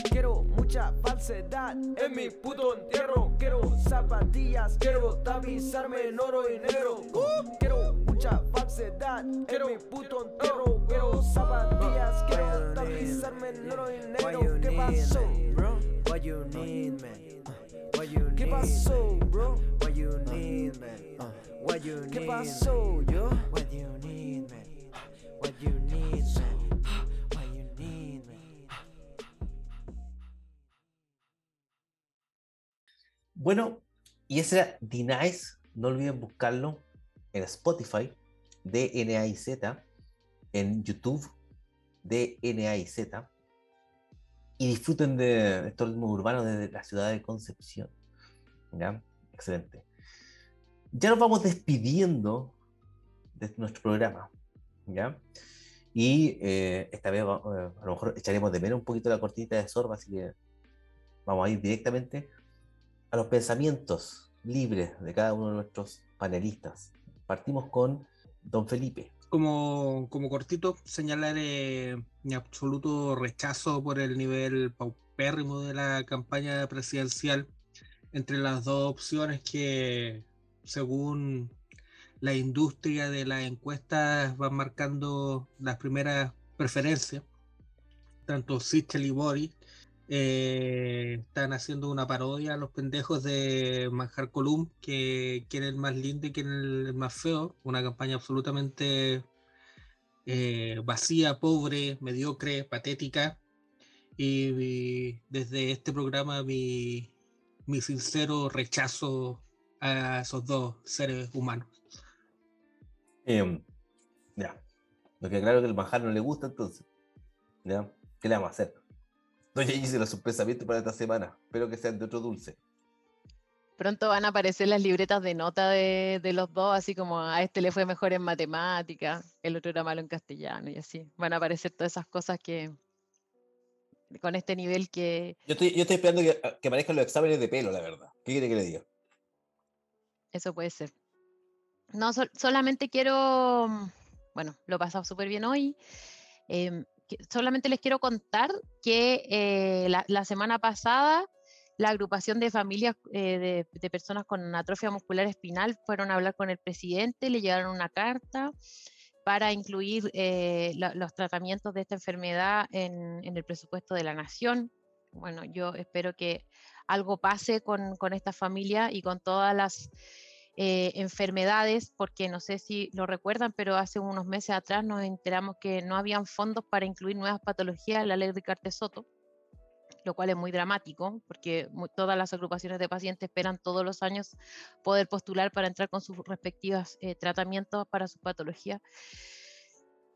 Quiero mucha falsedad en mi puto entierro. Quiero zapatillas, quiero tapizarme en oro y negro. Quiero mucha falsedad en mi puto entierro. Quiero zapatillas, quiero tapizarme en oro y negro. ¿Qué pasó, you need, man? What you ¿Qué need, pasó, man? bro? What you need, man? What you ¿Qué need, pasó, yo? man? What you need, man? What you need, man? What you need, man? Bueno, y ese era The Nice. No olviden buscarlo en Spotify, DNAIZ, en YouTube, DNAIZ. Y disfruten de estos ritmos urbanos desde la ciudad de Concepción. ¿Ya? Excelente. Ya nos vamos despidiendo de nuestro programa. ¿Ya? Y eh, esta vez eh, a lo mejor echaremos de menos un poquito la cortinita de sorba, así que vamos a ir directamente a los pensamientos libres de cada uno de nuestros panelistas. Partimos con Don Felipe. Como, cortito, señalar eh, mi absoluto rechazo por el nivel paupérrimo de la campaña presidencial entre las dos opciones que, según la industria de las encuestas, van marcando las primeras preferencias. Tanto Sichel y Boris eh, están haciendo una parodia a los pendejos de Manjar Column, que quién es el más lindo y quién es el más feo. Una campaña absolutamente eh, vacía, pobre, mediocre, patética. Y, desde este programa mi, mi sincero rechazo a esos dos seres humanos. Em, ya. Lo que claro que el manjar no le gusta, entonces. ¿Ya? ¿Qué le vamos a hacer? Doña hice los pensamientos para esta semana. Espero que sean de otro dulce. Pronto van a aparecer las libretas de nota de, de los dos, así como a este le fue mejor en matemática, el otro era malo en castellano y así. Van a aparecer todas esas cosas que con este nivel que Yo estoy, yo estoy esperando que, que aparezcan los exámenes de pelo, la verdad. ¿Qué quiere que le diga? eso puede ser. No, sol- solamente quiero, mm, bueno, lo he pasado súper bien hoy. em, solamente les quiero contar que eh, la, semana pasada la agrupación de familias eh, de, personas con atrofia muscular espinal fueron a hablar con el presidente, le llevaron una carta para incluir eh, los tratamientos de esta enfermedad en, en el presupuesto de la nación. Bueno, yo espero que algo pase con, con esta familia y con todas las eh, enfermedades, porque no sé si lo recuerdan, pero hace unos meses atrás nos enteramos que no habían fondos para incluir nuevas patologías en la ley Ricardo Soto, lo cual es muy dramático, porque todas las agrupaciones de pacientes esperan todos los años poder postular para entrar con sus respectivos eh, tratamientos para sus patologías.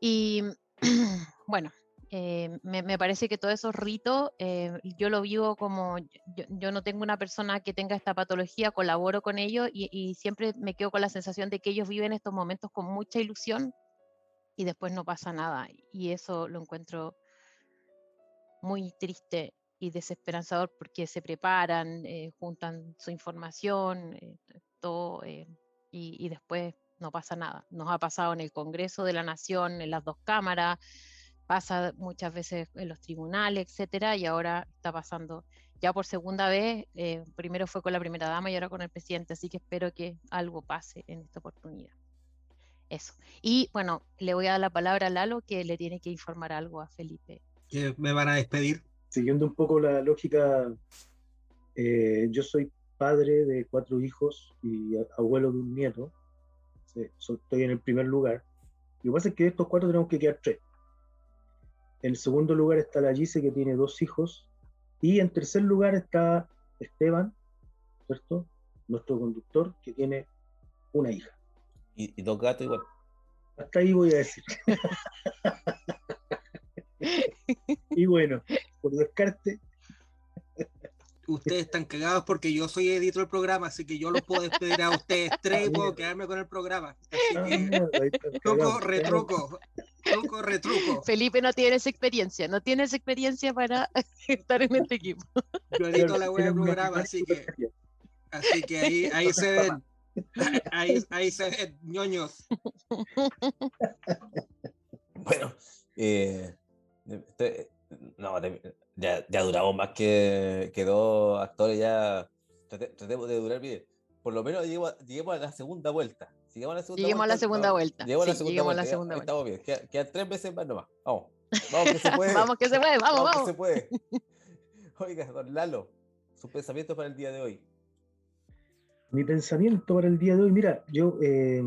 Y bueno, eh, me, parece que todos esos ritos, eh, yo lo vivo como, yo, no tengo una persona que tenga esta patología, colaboro con ellos y, siempre me quedo con la sensación de que ellos viven estos momentos con mucha ilusión y después no pasa nada. Y eso lo encuentro muy triste y desesperanzador porque se preparan, eh, juntan su información, eh, todo, y, y después no pasa nada. Nos ha pasado en el Congreso de la Nación, en las dos cámaras, pasa muchas veces en los tribunales, etcétera, y ahora está pasando ya por segunda vez. eh, primero fue con la primera dama y ahora con el presidente, así que espero que algo pase en esta oportunidad. Eso. Y bueno, le voy a dar la palabra a Lalo que le tiene que informar algo a Felipe. Que me van a despedir. Siguiendo un poco la lógica, eh, yo soy padre de cuatro hijos y a- abuelo de un nieto. Sí, so- estoy en el primer lugar. Lo que pasa es que de estos cuatro tenemos que quedar tres. En segundo lugar está la Gise, que tiene dos hijos. Y en tercer lugar está Esteban, ¿cierto? Nuestro conductor, que tiene una hija. Y, y dos gatos igual. Hasta ahí voy a decir. y bueno, por descarte, Ustedes están cagados porque yo soy editor del programa, así que yo los puedo despedir a ustedes tres y puedo quedarme con el programa. Así que cagado. retruco, truco, retruco. Felipe no tiene esa experiencia, no tiene esa experiencia para estar en este equipo. Yo edito la web del programa, así que, así que ahí, ahí se ven. Ahí, ahí se ven, ñoños. Bueno, eh, no, te- ya, ya duramos más que, que dos actores, ya trate- tratemos de durar bien. por lo menos lleguemos a, lleguemos a la segunda vuelta. Si llegamos a la segunda Lleguemos a la segunda vamos- vuelta. Lleguemos a la Sí, segunda a la vuelta. ya, segunda vuelta. Estamos bien. Queda- Quedan tres veces más nomás. Vamos. Vamos que se puede. vamos que se puede, vamos, Vamos que vamos. se puede. Oiga, don Lalo, sus pensamientos para el día de hoy. Mi pensamiento para el día de hoy, mira, yo eh,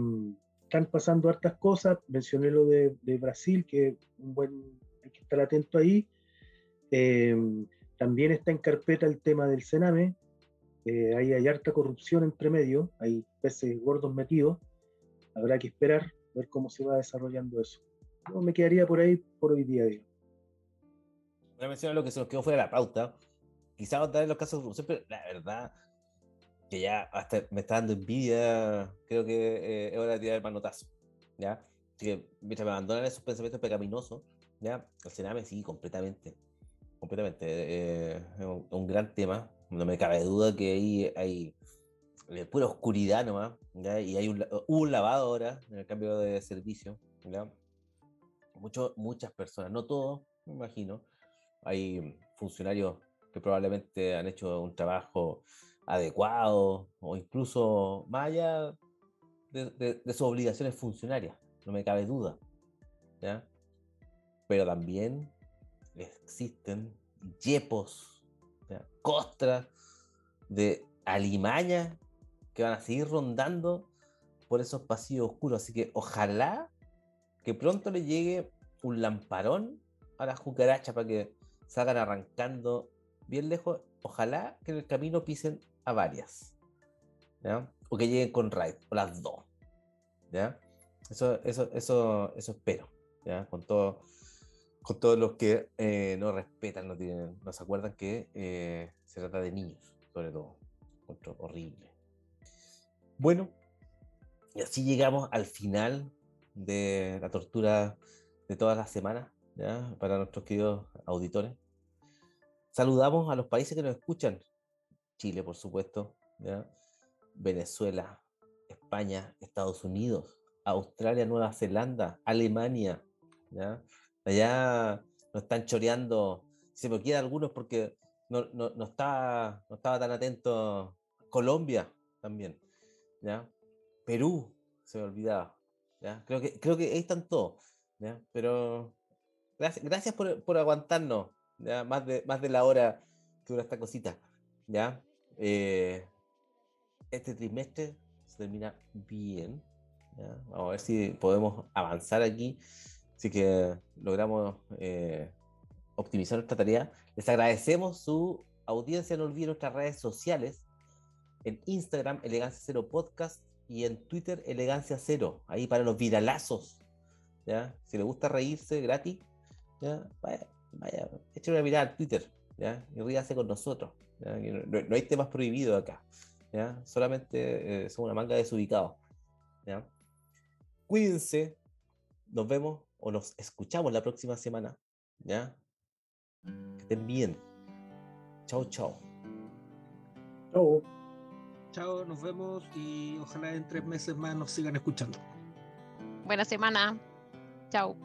están pasando hartas cosas, mencioné lo de, de Brasil, que un buen, hay que estar atento ahí. Eh, también está en carpeta el tema del Sename, eh, ahí hay harta corrupción entre medio, hay peces gordos metidos, habrá que esperar, ver cómo se va desarrollando eso. Yo me quedaría por ahí por hoy día, digo. Voy a mencionar lo que se nos quedó fuera de la pauta. Quizás a dar los casos de corrupción, pero la verdad que ya hasta me está dando envidia. Creo que eh, es hora de tirar el manotazo. ¿ya? Así que mientras me abandonan esos pensamientos pecaminosos, ¿ya? el Sename sí, completamente. Completamente. eh, es un, gran tema. No me cabe duda que ahí hay eh, pura oscuridad nomás. ¿ya? Y hay un, un lavado ahora en el cambio de servicio. ¿ya? Muchas personas, no todos, me imagino, hay funcionarios que probablemente han hecho un trabajo adecuado o incluso más allá de sus obligaciones funcionarias, no me cabe duda. ¿ya? Pero también existen yepos, costras de alimaña que van a seguir rondando por esos pasillos oscuros. Así que ojalá que pronto le llegue un lamparón a las cucarachas para que salgan arrancando bien lejos. Ojalá que en el camino pisen a varias. O que lleguen con raid, o las dos. ¿ya? Eso, eso, eso, eso espero. ¿ya? Con todo, con todos los que eh, no respetan, no, tienen, no se acuerdan que eh, se trata de niños, sobre todo. Encuentro horrible. Bueno, y así llegamos al final de la tortura de todas las semanas, ¿ya? para nuestros queridos auditores. Saludamos a los países que nos escuchan. Chile, por supuesto, ¿ya? Venezuela, España, Estados Unidos, Australia, Nueva Zelanda, Alemania. ¿ya? Allá nos están choreando, se me quedan algunos porque no, no, no, estaba, no estaba tan atento. Colombia también. ¿ya? Perú, se me olvidaba. ¿ya? Creo, que, creo que ahí están todos. ¿ya? Pero gracias, gracias por, por aguantarnos. ¿ya? Más, de, más de la hora que dura esta cosita. ¿ya? Eh, este trimestre se termina bien. ¿ya? Vamos a ver si podemos avanzar aquí. Así que logramos eh, optimizar nuestra tarea. Les agradecemos su audiencia. No olviden nuestras redes sociales. En Instagram, Elegancia Cero Podcast. Y en Twitter, Elegancia Cero. Ahí para los viralazos. ¿ya? Si les gusta reírse gratis, ¿ya? vaya, vaya, echen una mirada al Twitter. ¿ya? Y ríase con nosotros. No, hay temas prohibidos acá. ¿ya? Solamente eh, son una manga desubicados. ¿ya? Cuídense. Nos vemos o nos escuchamos la próxima semana. ¿ya? Que estén bien. Chao, chao. Chau. Chao, nos vemos y ojalá en tres meses más nos sigan escuchando. Buena semana. Chao.